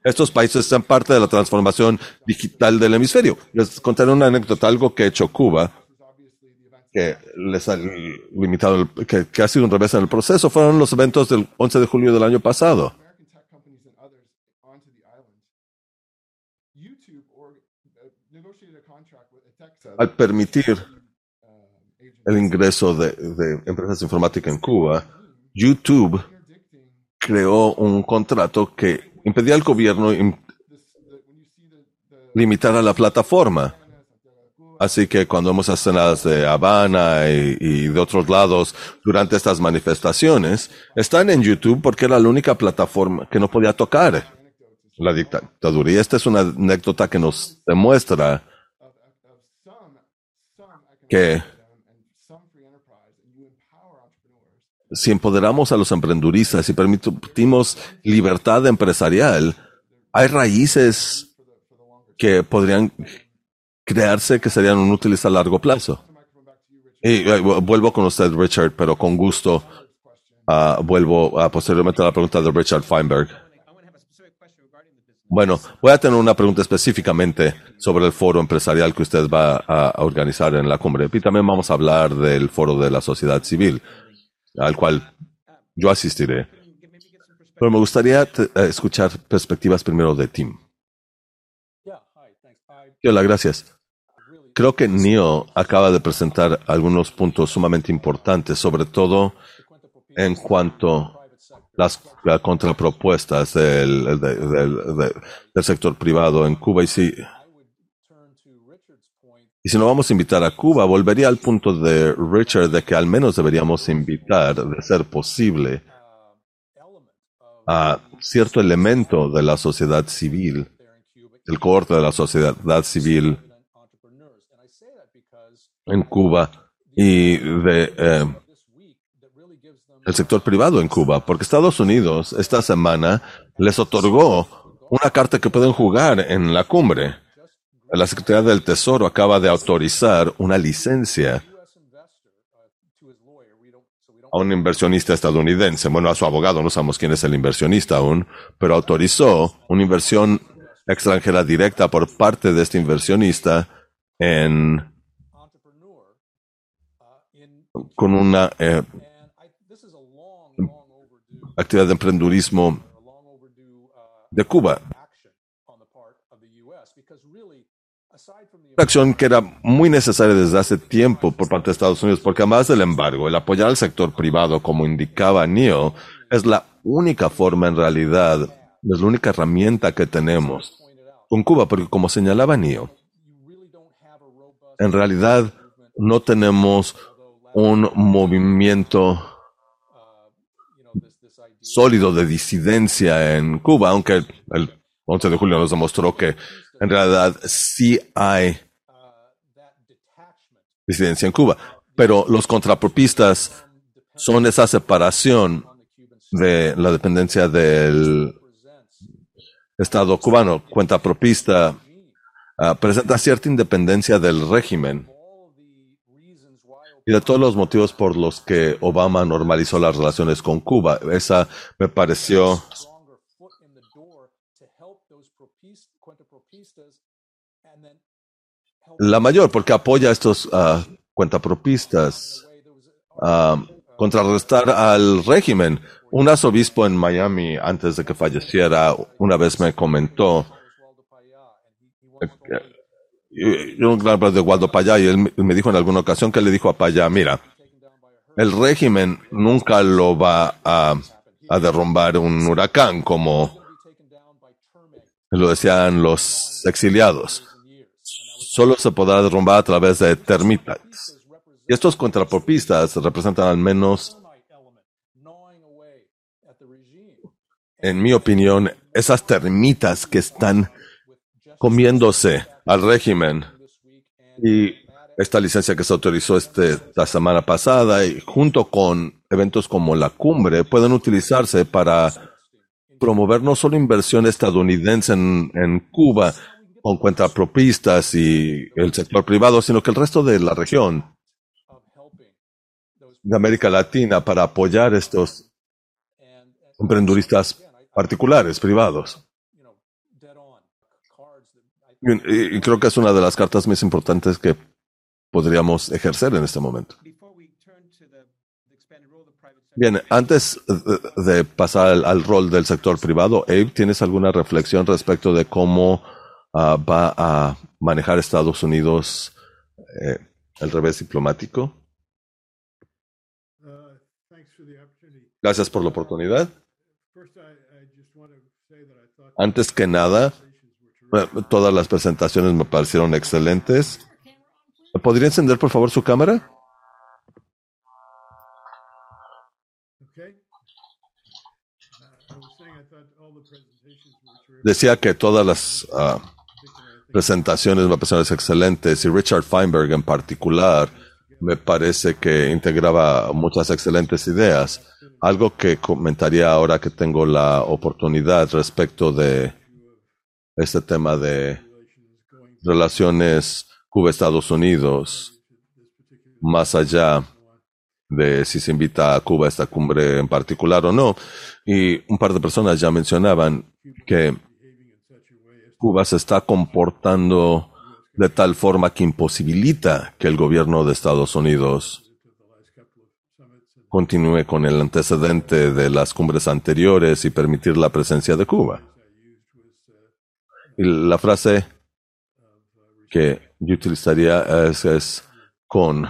estos países sean parte de la transformación digital del hemisferio. Les contaré una anécdota, algo que ha hecho Cuba, que les ha limitado, que, que ha sido un revés en el proceso, fueron los eventos del 11 de julio del año pasado. Al permitir el ingreso de, de empresas informáticas en Cuba, YouTube creó un contrato que impedía al gobierno limitar a la plataforma. Así que cuando hemos escenas de Habana y, de otros lados durante estas manifestaciones, están en YouTube porque era la única plataforma que no podía tocar la dictadura. Y esta es una anécdota que nos demuestra que si empoderamos a los emprenduristas y permitimos libertad empresarial, hay raíces que podrían crearse que serían útiles a largo plazo. Y eh, vuelvo con usted, Richard, pero con gusto uh, vuelvo posteriormente a la pregunta de Richard Feinberg. Bueno, voy a tener una pregunta específicamente sobre el foro empresarial que usted va a organizar en la cumbre. Y también vamos a hablar del foro de la sociedad civil, al cual yo asistiré. Pero me gustaría eh, escuchar perspectivas primero de Tim. Hola, gracias. Creo que Neo acaba de presentar algunos puntos sumamente importantes, sobre todo en cuanto las, contrapropuestas del, del, sector privado en Cuba. Y si, y si no vamos a invitar a Cuba, volvería al punto de Richard de que al menos deberíamos invitar, de ser posible, a cierto elemento de la sociedad civil, el cohorte de la sociedad civil en Cuba y de eh, el sector privado en Cuba, porque Estados Unidos esta semana les otorgó una carta que pueden jugar en la cumbre. La Secretaría del Tesoro acaba de autorizar una licencia a un inversionista estadounidense. Bueno, a su abogado, no sabemos quién es el inversionista aún, pero autorizó una inversión extranjera directa por parte de este inversionista en con una eh, actividad de emprendurismo de Cuba. Una acción que era muy necesaria desde hace tiempo por parte de Estados Unidos, porque además del embargo, el apoyar al sector privado, como indicaba Neil, es la única forma en realidad, es la única herramienta que tenemos con Cuba, porque como señalaba Neil, en realidad no tenemos un movimiento sólido de disidencia en Cuba, aunque el 11 de julio nos demostró que en realidad sí hay disidencia en Cuba. Pero los contrapropistas son esa separación de la dependencia del Estado cubano. Cuenta propista ah, presenta cierta independencia del régimen y de todos los motivos por los que Obama normalizó las relaciones con Cuba. Esa me pareció la mayor, porque apoya a estos uh, cuentapropistas a contrarrestar al régimen. Un arzobispo en Miami, antes de que falleciera, una vez me comentó yo un de Waldo Payá y él me dijo en alguna ocasión que le dijo a Payá, mira, el régimen nunca lo va a, a derrumbar un huracán como lo decían los exiliados. Solo se podrá derrumbar a través de termitas. Y estos contrapropistas representan al menos, en mi opinión, esas termitas que están comiéndose al régimen. Y esta licencia que se autorizó este, la semana pasada y junto con eventos como la cumbre pueden utilizarse para promover no solo inversión estadounidense en, en Cuba con propistas y el sector privado, sino que el resto de la región de América Latina para apoyar estos emprenduristas particulares, privados. Y, creo que es una de las cartas más importantes que podríamos ejercer en este momento. Bien, antes de pasar al, rol del sector privado, Abe, ¿tienes alguna reflexión respecto de cómo ah, va a manejar Estados Unidos eh, el revés diplomático? Gracias por la oportunidad. Antes que nada, Todas las presentaciones me parecieron excelentes. ¿Podría encender, por favor, su cámara? Decía que todas las ah, presentaciones me parecieron excelentes y Richard Feinberg en particular me parece que integraba muchas excelentes ideas. Algo que comentaría ahora que tengo la oportunidad respecto de este tema de relaciones Cuba-Estados Unidos, más allá de si se invita a Cuba a esta cumbre en particular o no. Y un par de personas ya mencionaban que Cuba se está comportando de tal forma que imposibilita que el gobierno de Estados Unidos continúe con el antecedente de las cumbres anteriores y permitir la presencia de Cuba. La frase que yo utilizaría es, con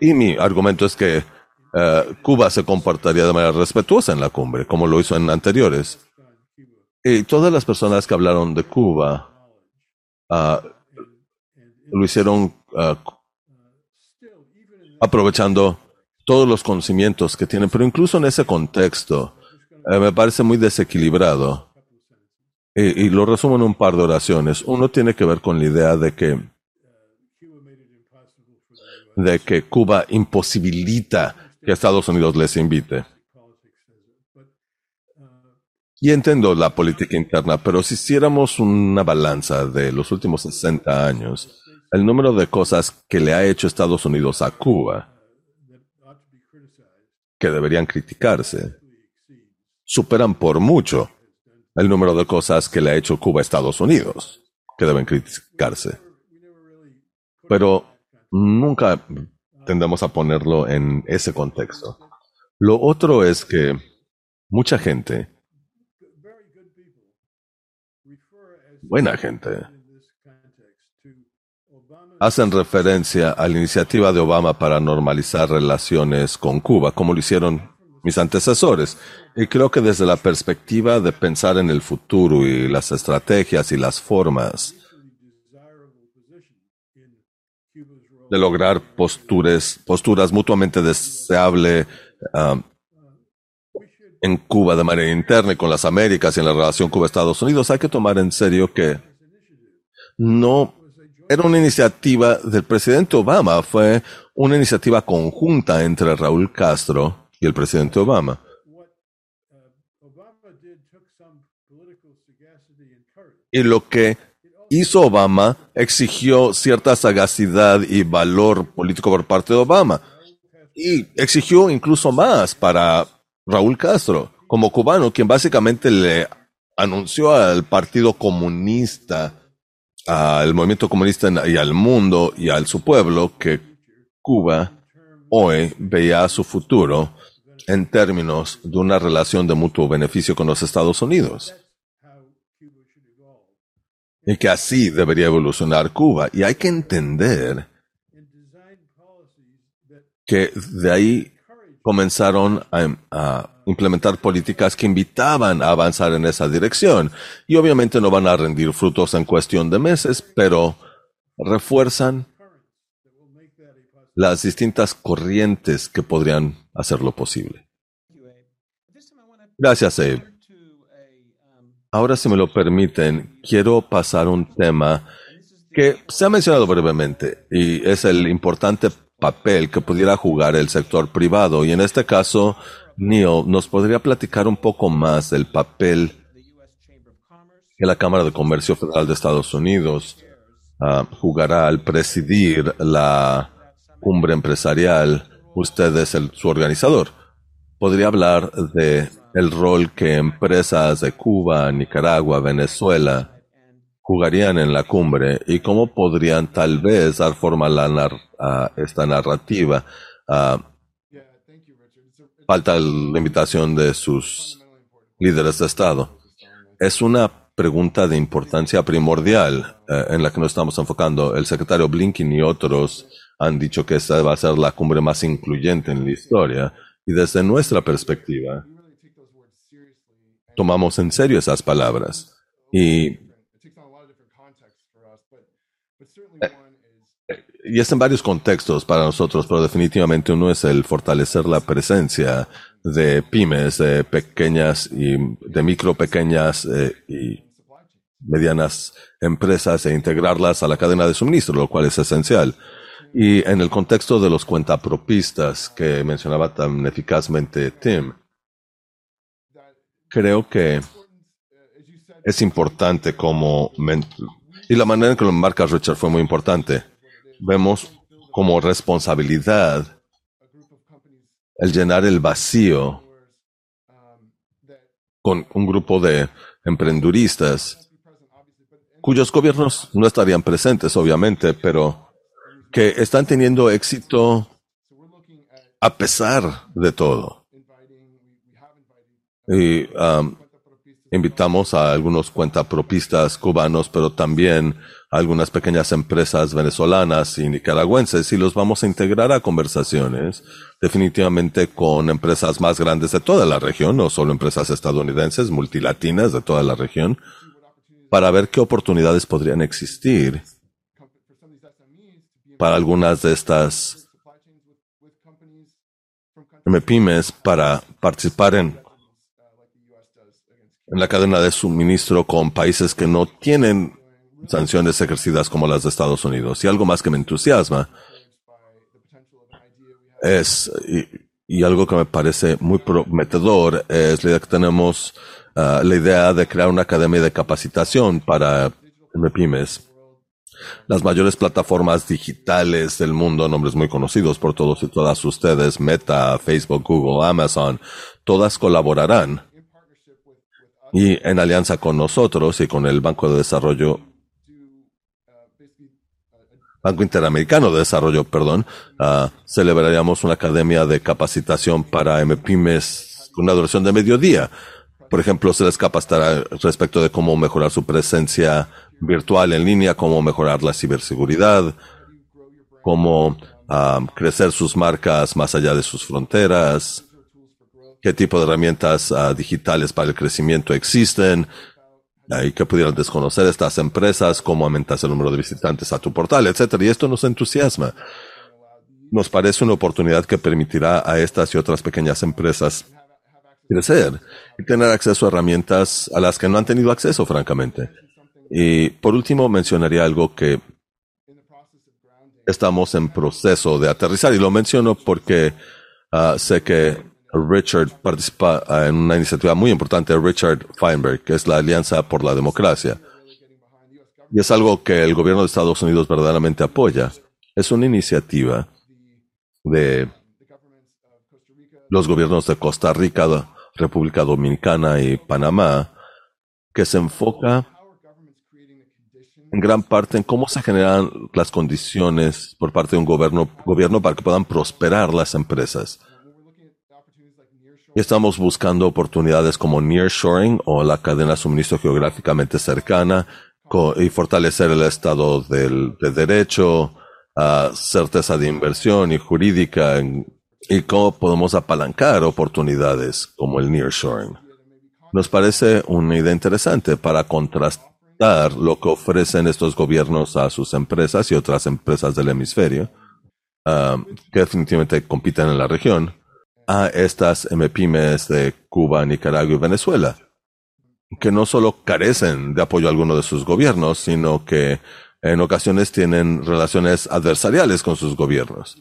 y, mi argumento es que eh, Cuba se comportaría de manera respetuosa en la cumbre, como lo hizo en anteriores. Y todas las personas que hablaron de Cuba ah, lo hicieron ah, aprovechando todos los conocimientos que tienen, pero incluso en ese contexto eh, me parece muy desequilibrado. Y, lo resumo en un par de oraciones. Uno tiene que ver con la idea de que de que Cuba imposibilita que Estados Unidos les invite. Y entiendo la política interna, pero si hiciéramos una balanza de los últimos 60 años, el número de cosas que le ha hecho Estados Unidos a Cuba, que deberían criticarse, superan por mucho el número de cosas que le ha hecho Cuba a Estados Unidos, que deben criticarse. Pero nunca tendemos a ponerlo en ese contexto. Lo otro es que mucha gente, buena gente, hacen referencia a la iniciativa de Obama para normalizar relaciones con Cuba, como lo hicieron mis antecesores. Y creo que desde la perspectiva de pensar en el futuro y las estrategias y las formas de lograr posturas, posturas mutuamente deseables um, en Cuba de manera interna y con las Américas y en la relación Cuba-Estados Unidos, hay que tomar en serio que no era una iniciativa del presidente Obama, fue una iniciativa conjunta entre Raúl Castro y el presidente Obama. Y lo que hizo Obama exigió cierta sagacidad y valor político por parte de Obama. Y exigió incluso más para Raúl Castro, como cubano, quien básicamente le anunció al Partido Comunista al movimiento comunista y al mundo y al su pueblo que Cuba hoy veía su futuro en términos de una relación de mutuo beneficio con los Estados Unidos. Y que así debería evolucionar Cuba. Y hay que entender que de ahí comenzaron a, implementar políticas que invitaban a avanzar en esa dirección. Y obviamente no van a rendir frutos en cuestión de meses, pero refuerzan las distintas corrientes que podrían hacerlo posible. Gracias, Abe. Ahora, si me lo permiten, quiero pasar un tema que se ha mencionado brevemente y es el importante papel que pudiera jugar el sector privado. Y en este caso, Neil nos podría platicar un poco más del papel que la Cámara de Comercio Federal de Estados Unidos ah, jugará al presidir la cumbre empresarial. Usted es su organizador. ¿Podría hablar de el rol que empresas de Cuba, Nicaragua, Venezuela jugarían en la cumbre y cómo podrían tal vez dar forma a, la esta narrativa. falta la invitación de sus líderes de Estado. Es una pregunta de importancia primordial eh, en la que nos estamos enfocando. El secretario Blinken y otros han dicho que esta va a ser la cumbre más incluyente en la historia. Y desde nuestra perspectiva, tomamos en serio esas palabras. Y y es en varios contextos para nosotros, pero definitivamente uno es el fortalecer la presencia de pymes, de pequeñas y de micro, pequeñas eh, y medianas empresas e integrarlas a la cadena de suministro, lo cual es esencial. Y en el contexto de los cuentapropistas que mencionaba tan eficazmente Tim, creo que es importante como... Y la manera en que lo marca Richard fue muy importante. Vemos como responsabilidad el llenar el vacío con un grupo de emprenduristas cuyos gobiernos no estarían presentes, obviamente, pero que están teniendo éxito a pesar de todo. Y um, invitamos a algunos cuentapropistas cubanos, pero también algunas pequeñas empresas venezolanas y nicaragüenses y los vamos a integrar a conversaciones, definitivamente con empresas más grandes de toda la región, no solo empresas estadounidenses, multilatinas de toda la región, para ver qué oportunidades podrían existir para algunas de estas MPIMES para participar en, en la cadena de suministro con países que no tienen sanciones ejercidas como las de Estados Unidos. Y algo más que me entusiasma es, y, algo que me parece muy prometedor, es la idea que tenemos Ah, la idea de crear una academia de capacitación para MPIMES. Las mayores plataformas digitales del mundo, nombres muy conocidos por todos y todas ustedes, Meta, Facebook, Google, Amazon, todas colaborarán. Y en alianza con nosotros y con el Banco de Desarrollo, Banco Interamericano de Desarrollo, perdón, uh, celebraríamos una academia de capacitación para MPIMES con una duración de mediodía por ejemplo, se les capacitará respecto de cómo mejorar su presencia virtual en línea, cómo mejorar la ciberseguridad, cómo um, crecer sus marcas más allá de sus fronteras, qué tipo de herramientas uh, digitales para el crecimiento existen, y que pudieran desconocer estas empresas, cómo aumentas el número de visitantes a tu portal, etcétera. Y esto nos entusiasma. Nos parece una oportunidad que permitirá a estas y otras pequeñas empresas crecer y tener acceso a herramientas a las que no han tenido acceso, francamente. Y por último, mencionaría algo que estamos en proceso de aterrizar y lo menciono porque ah, sé que Richard participa ah, en una iniciativa muy importante, Richard Feinberg, que es la Alianza por la Democracia. Y es algo que el gobierno de Estados Unidos verdaderamente apoya. Es una iniciativa de los gobiernos de Costa Rica, República Dominicana y Panamá, que se enfoca en gran parte en cómo se generan las condiciones por parte de un gobierno, gobierno para que puedan prosperar las empresas. Y estamos buscando oportunidades como nearshoring o la cadena de suministro geográficamente cercana y fortalecer el estado del, de derecho, a certeza de inversión y jurídica y cómo podemos apalancar oportunidades como el nearshoring. Nos parece una idea interesante para contrastar lo que ofrecen estos gobiernos a sus empresas y otras empresas del hemisferio, um, que definitivamente compiten en la región, a estas MPIMES de Cuba, Nicaragua y Venezuela, que no solo carecen de apoyo alguno de sus gobiernos, sino que en ocasiones tienen relaciones adversariales con sus gobiernos.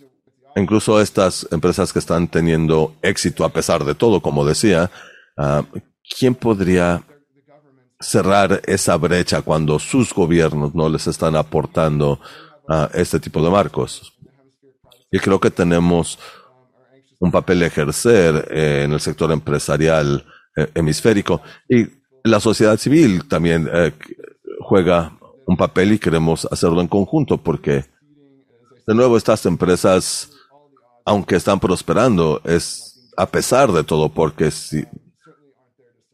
Incluso estas empresas que están teniendo éxito a pesar de todo, como decía, uh, ¿quién podría cerrar esa brecha cuando sus gobiernos no les están aportando uh, este tipo de marcos? Y creo que tenemos un papel a ejercer en el sector empresarial eh, hemisférico y la sociedad civil también eh, juega un papel y queremos hacerlo en conjunto porque de nuevo estas empresas aunque están prosperando, es a pesar de todo, porque si,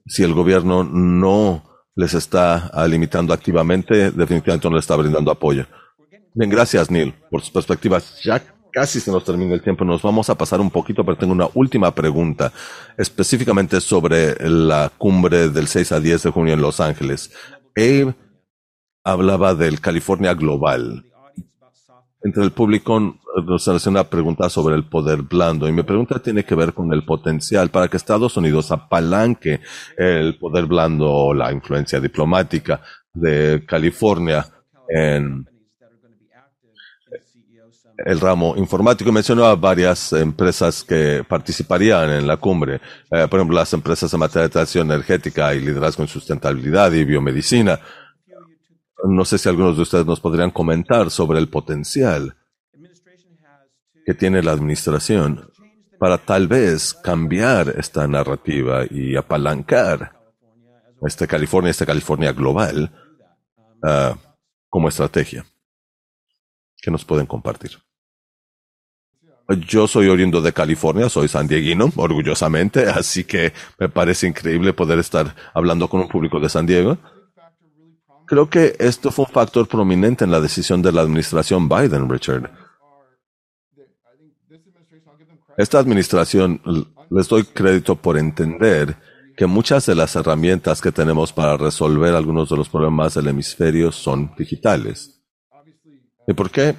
si el gobierno no les está limitando activamente, definitivamente no les está brindando apoyo. Bien, gracias Neil por sus perspectivas. Ya casi se nos termina el tiempo, nos vamos a pasar un poquito, pero tengo una última pregunta, específicamente sobre la cumbre del 6 a 10 de junio en Los Ángeles. Él hablaba del California Global entre el público nos hace una pregunta sobre el poder blando y mi pregunta tiene que ver con el potencial para que Estados Unidos apalanque el poder blando o la influencia diplomática de California en, el ramo informático. Mencionó a varias empresas que participarían en la cumbre. Eh, por ejemplo, las empresas en materia de transición energética y liderazgo en sustentabilidad y biomedicina. No sé si algunos de ustedes nos podrían comentar sobre el potencial que tiene la administración para tal vez cambiar esta narrativa y apalancar esta California, esta California global uh, como estrategia que nos pueden compartir. Yo soy oriundo de California, soy sandieguino, orgullosamente, así que me parece increíble poder estar hablando con un público de San Diego. Creo que esto fue un factor prominente en la decisión de la administración Biden, Richard. Esta administración les doy crédito por entender que muchas de las herramientas que tenemos para resolver algunos de los problemas del hemisferio son digitales. ¿Y por qué?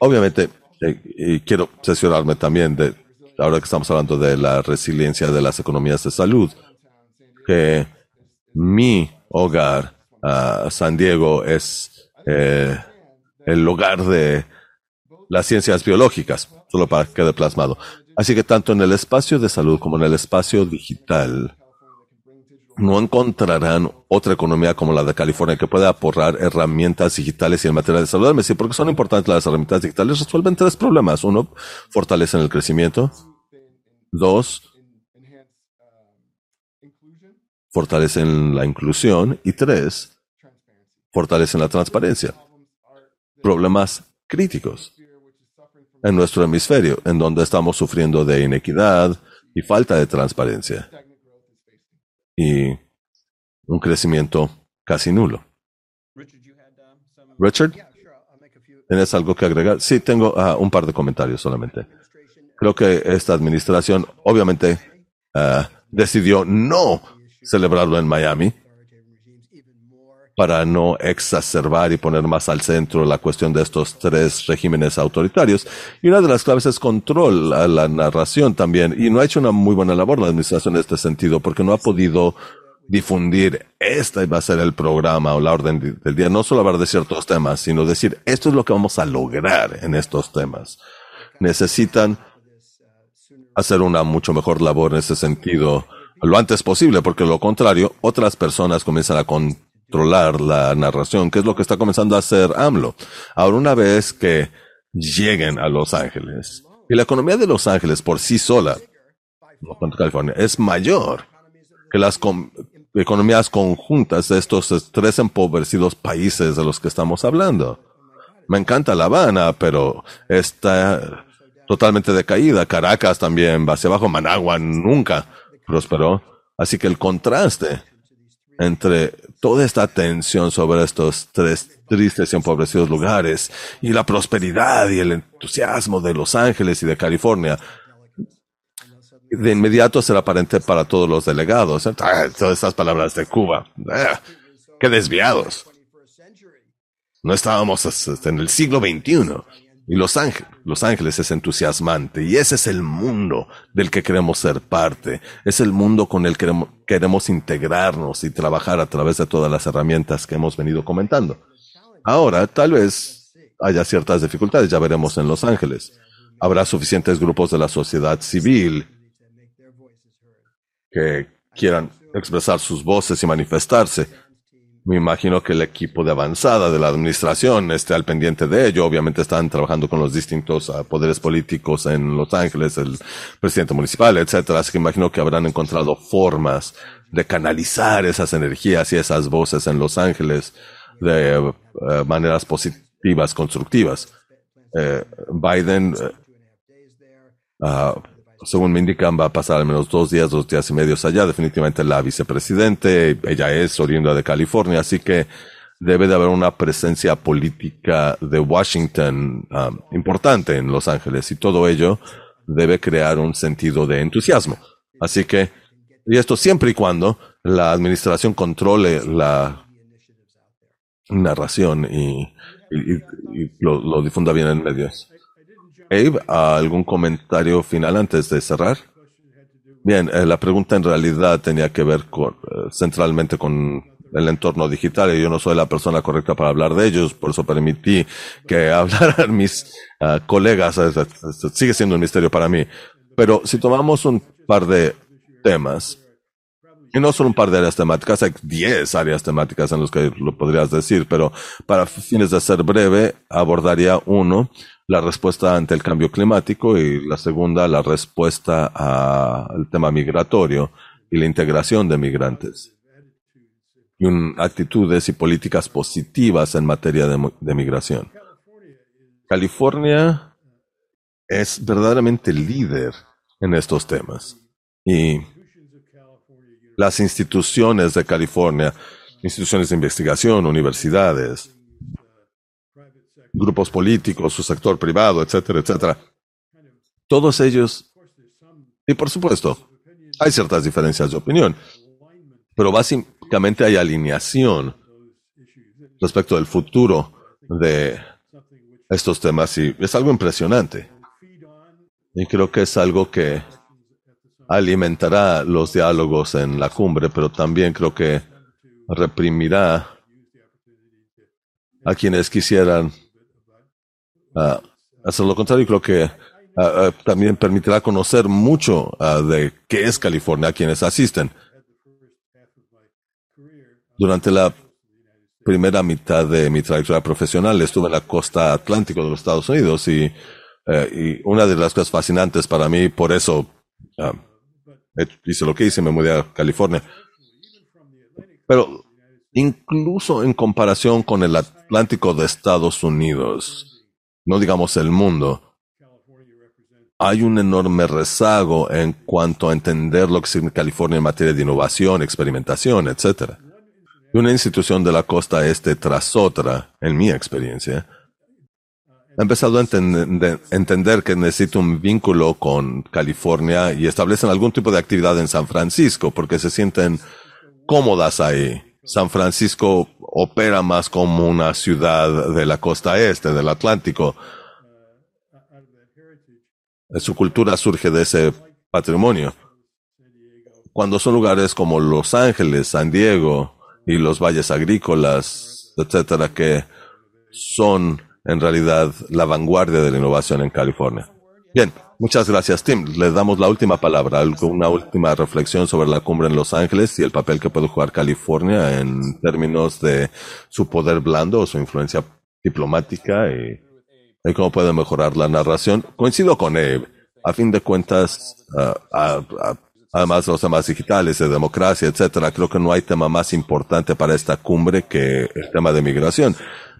Obviamente, eh, y quiero sesionarme también de, ahora que estamos hablando de la resiliencia de las economías de salud, que mi hogar, San Diego, es eh, el hogar de las ciencias biológicas, solo para que quede plasmado. Así que tanto en el espacio de salud como en el espacio digital, no encontrarán otra economía como la de California que pueda aportar herramientas digitales y en materia de salud. Me porque son importantes las herramientas digitales, resuelven tres problemas. Uno, fortalecen el crecimiento. Dos, fortalecen la inclusión. Y tres, fortalecen la transparencia. Problemas críticos en nuestro hemisferio, en donde estamos sufriendo de inequidad y falta de transparencia y un crecimiento casi nulo. Richard, ¿tienes algo que agregar? Sí, tengo ah, un par de comentarios solamente. Creo que esta administración obviamente ah, decidió no celebrarlo en Miami para no exacerbar y poner más al centro la cuestión de estos tres regímenes autoritarios. Y una de las claves es control a la narración también. Y no ha hecho una muy buena labor la administración en este sentido, porque no ha podido difundir, este va a ser el programa o la orden del día, no solo hablar de ciertos temas, sino decir, esto es lo que vamos a lograr en estos temas. Necesitan hacer una mucho mejor labor en ese sentido lo antes posible, porque lo contrario, otras personas comienzan a con controlar la narración, que es lo que está comenzando a hacer AMLO. Ahora, una vez que lleguen a Los Ángeles, y la economía de Los Ángeles por sí sola, California, es mayor que las economías conjuntas de estos tres empobrecidos países de los que estamos hablando. Me encanta La Habana, pero está totalmente decaída. Caracas también va hacia abajo. Managua nunca prosperó. Así que el contraste entre toda esta tensión sobre estos tres tristes y empobrecidos lugares y la prosperidad y el entusiasmo de Los Ángeles y de California, de inmediato será aparente para todos los delegados. Ah, todas estas palabras de Cuba. Ah, ¡Qué desviados! No estábamos en el siglo XXI. Y Los Ángeles, Los Ángeles es entusiasmante y ese es el mundo del que queremos ser parte. Es el mundo con el que queremos, integrarnos y trabajar a través de todas las herramientas que hemos venido comentando. Ahora, tal vez haya ciertas dificultades, ya veremos en Los Ángeles. Habrá suficientes grupos de la sociedad civil que quieran expresar sus voces y manifestarse. Me imagino que el equipo de avanzada de la administración esté al pendiente de ello. Obviamente están trabajando con los distintos ah, poderes políticos en Los Ángeles, el presidente municipal, etcétera. Así que imagino que habrán encontrado formas de canalizar esas energías y esas voces en Los Ángeles de eh, maneras positivas, constructivas. Eh, Biden uh, según me indican, va a pasar al menos dos días, dos días y medio allá. Definitivamente la vicepresidente, ella es oriunda de California, así que debe de haber una presencia política de Washington um, importante en Los Ángeles y todo ello debe crear un sentido de entusiasmo. Así que, y esto siempre y cuando la administración controle la narración y, lo, lo difunda bien en medios. Abe, ¿algún comentario final antes de cerrar? Bien, eh, la pregunta en realidad tenía que ver con, eh, centralmente con el entorno digital y yo no soy la persona correcta para hablar de ellos, por eso permití que <laughs> hablaran mis ah, colegas. Sigue siendo un misterio para mí. Pero si tomamos un par de temas, y no solo un par de áreas temáticas, hay 10 áreas temáticas en las que lo podrías decir, pero para fines de ser breve, abordaría uno, la respuesta ante el cambio climático y la segunda, la respuesta al tema migratorio y la integración de migrantes. Y actitudes y políticas positivas en materia de, de migración. California es verdaderamente líder en estos temas. Y las instituciones de California, instituciones de investigación, universidades, grupos políticos, su sector privado, etcétera, etcétera. Todos ellos, y por supuesto, hay ciertas diferencias de opinión, pero básicamente hay alineación respecto del futuro de estos temas y es algo impresionante. Y creo que es algo que alimentará los diálogos en la cumbre, pero también creo que reprimirá a quienes quisieran ah, hacer lo contrario. Creo que ah, ah, también permitirá conocer mucho de qué es California a quienes asisten. Durante la primera mitad de mi trayectoria profesional estuve en la costa atlántico de los Estados Unidos eh, y una de las cosas fascinantes para mí, por eso hice lo que hice, me mudé a California. Pero incluso en comparación con el Atlántico de Estados Unidos, no digamos el mundo, hay un enorme rezago en cuanto a entender lo que significa California en materia de innovación, experimentación, etc. Y una institución de la costa este tras otra, en mi experiencia, ha empezado a entender, que necesita un vínculo con California y establecen algún tipo de actividad en San Francisco porque se sienten cómodas ahí. San Francisco opera más como una ciudad de la costa este, del Atlántico. Su cultura surge de ese patrimonio. Cuando son lugares como Los Ángeles, San Diego y los valles agrícolas, etcétera, que son en realidad la vanguardia de la innovación en California. Bien, muchas gracias Tim. Le damos la última palabra, una última reflexión sobre la cumbre en Los Ángeles y el papel que puede jugar California en términos de su poder blando o su influencia diplomática y, cómo puede mejorar la narración. Coincido con Abe. A fin de cuentas, además de los temas digitales, de democracia, etcétera, creo que no hay tema más importante para esta cumbre que el tema de migración.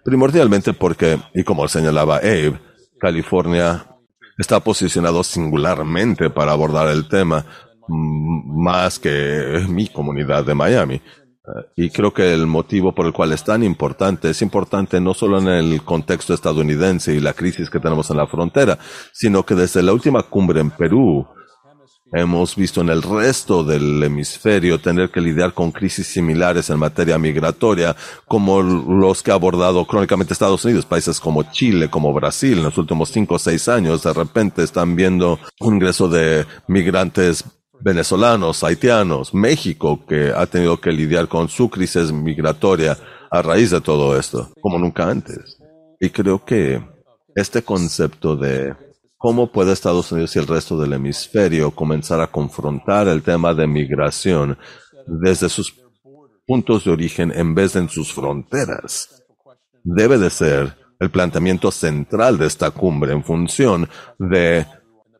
Primordialmente porque, y como señalaba Abe, California está posicionado singularmente para abordar el tema mm, más que mi comunidad de Miami. Eh, y creo que el motivo por el cual es tan importante es importante no solo en el contexto estadounidense y la crisis que tenemos en la frontera, sino que desde la última cumbre en Perú, Hemos visto en el resto del hemisferio tener que lidiar con crisis similares en materia migratoria, como los que ha abordado crónicamente Estados Unidos, países como Chile, como Brasil, en los últimos cinco o seis años, de repente están viendo un ingreso de migrantes venezolanos, haitianos, México, que ha tenido que lidiar con su crisis migratoria a raíz de todo esto, como nunca antes. Y creo que este concepto de ¿Cómo puede Estados Unidos y el resto del hemisferio comenzar a confrontar el tema de migración desde sus puntos de origen en vez de en sus fronteras? Debe de ser el planteamiento central de esta cumbre en función de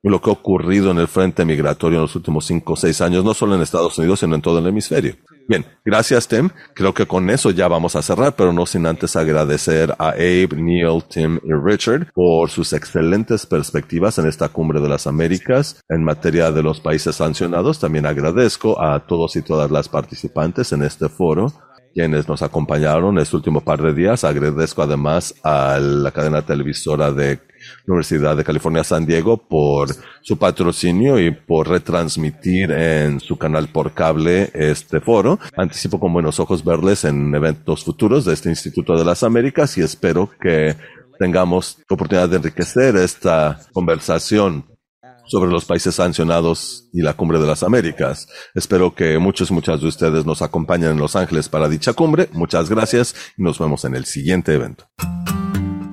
lo que ha ocurrido en el frente migratorio en los últimos cinco o seis años, no solo en Estados Unidos, sino en todo el hemisferio. Bien, gracias Tim. Creo que con eso ya vamos a cerrar, pero no sin antes agradecer a Abe, Neil, Tim y Richard por sus excelentes perspectivas en esta cumbre de las Américas en materia de los países sancionados. También agradezco a todos y todas las participantes en este foro quienes nos acompañaron este último par de días. Agradezco además a la cadena televisora de Universidad de California San Diego por su patrocinio y por retransmitir en su canal por cable este foro. Anticipo con buenos ojos verles en eventos futuros de este Instituto de las Américas y espero que tengamos oportunidad de enriquecer esta conversación sobre los países sancionados y la cumbre de las Américas. Espero que muchos, muchas de ustedes nos acompañen en Los Ángeles para dicha cumbre. Muchas gracias y nos vemos en el siguiente evento.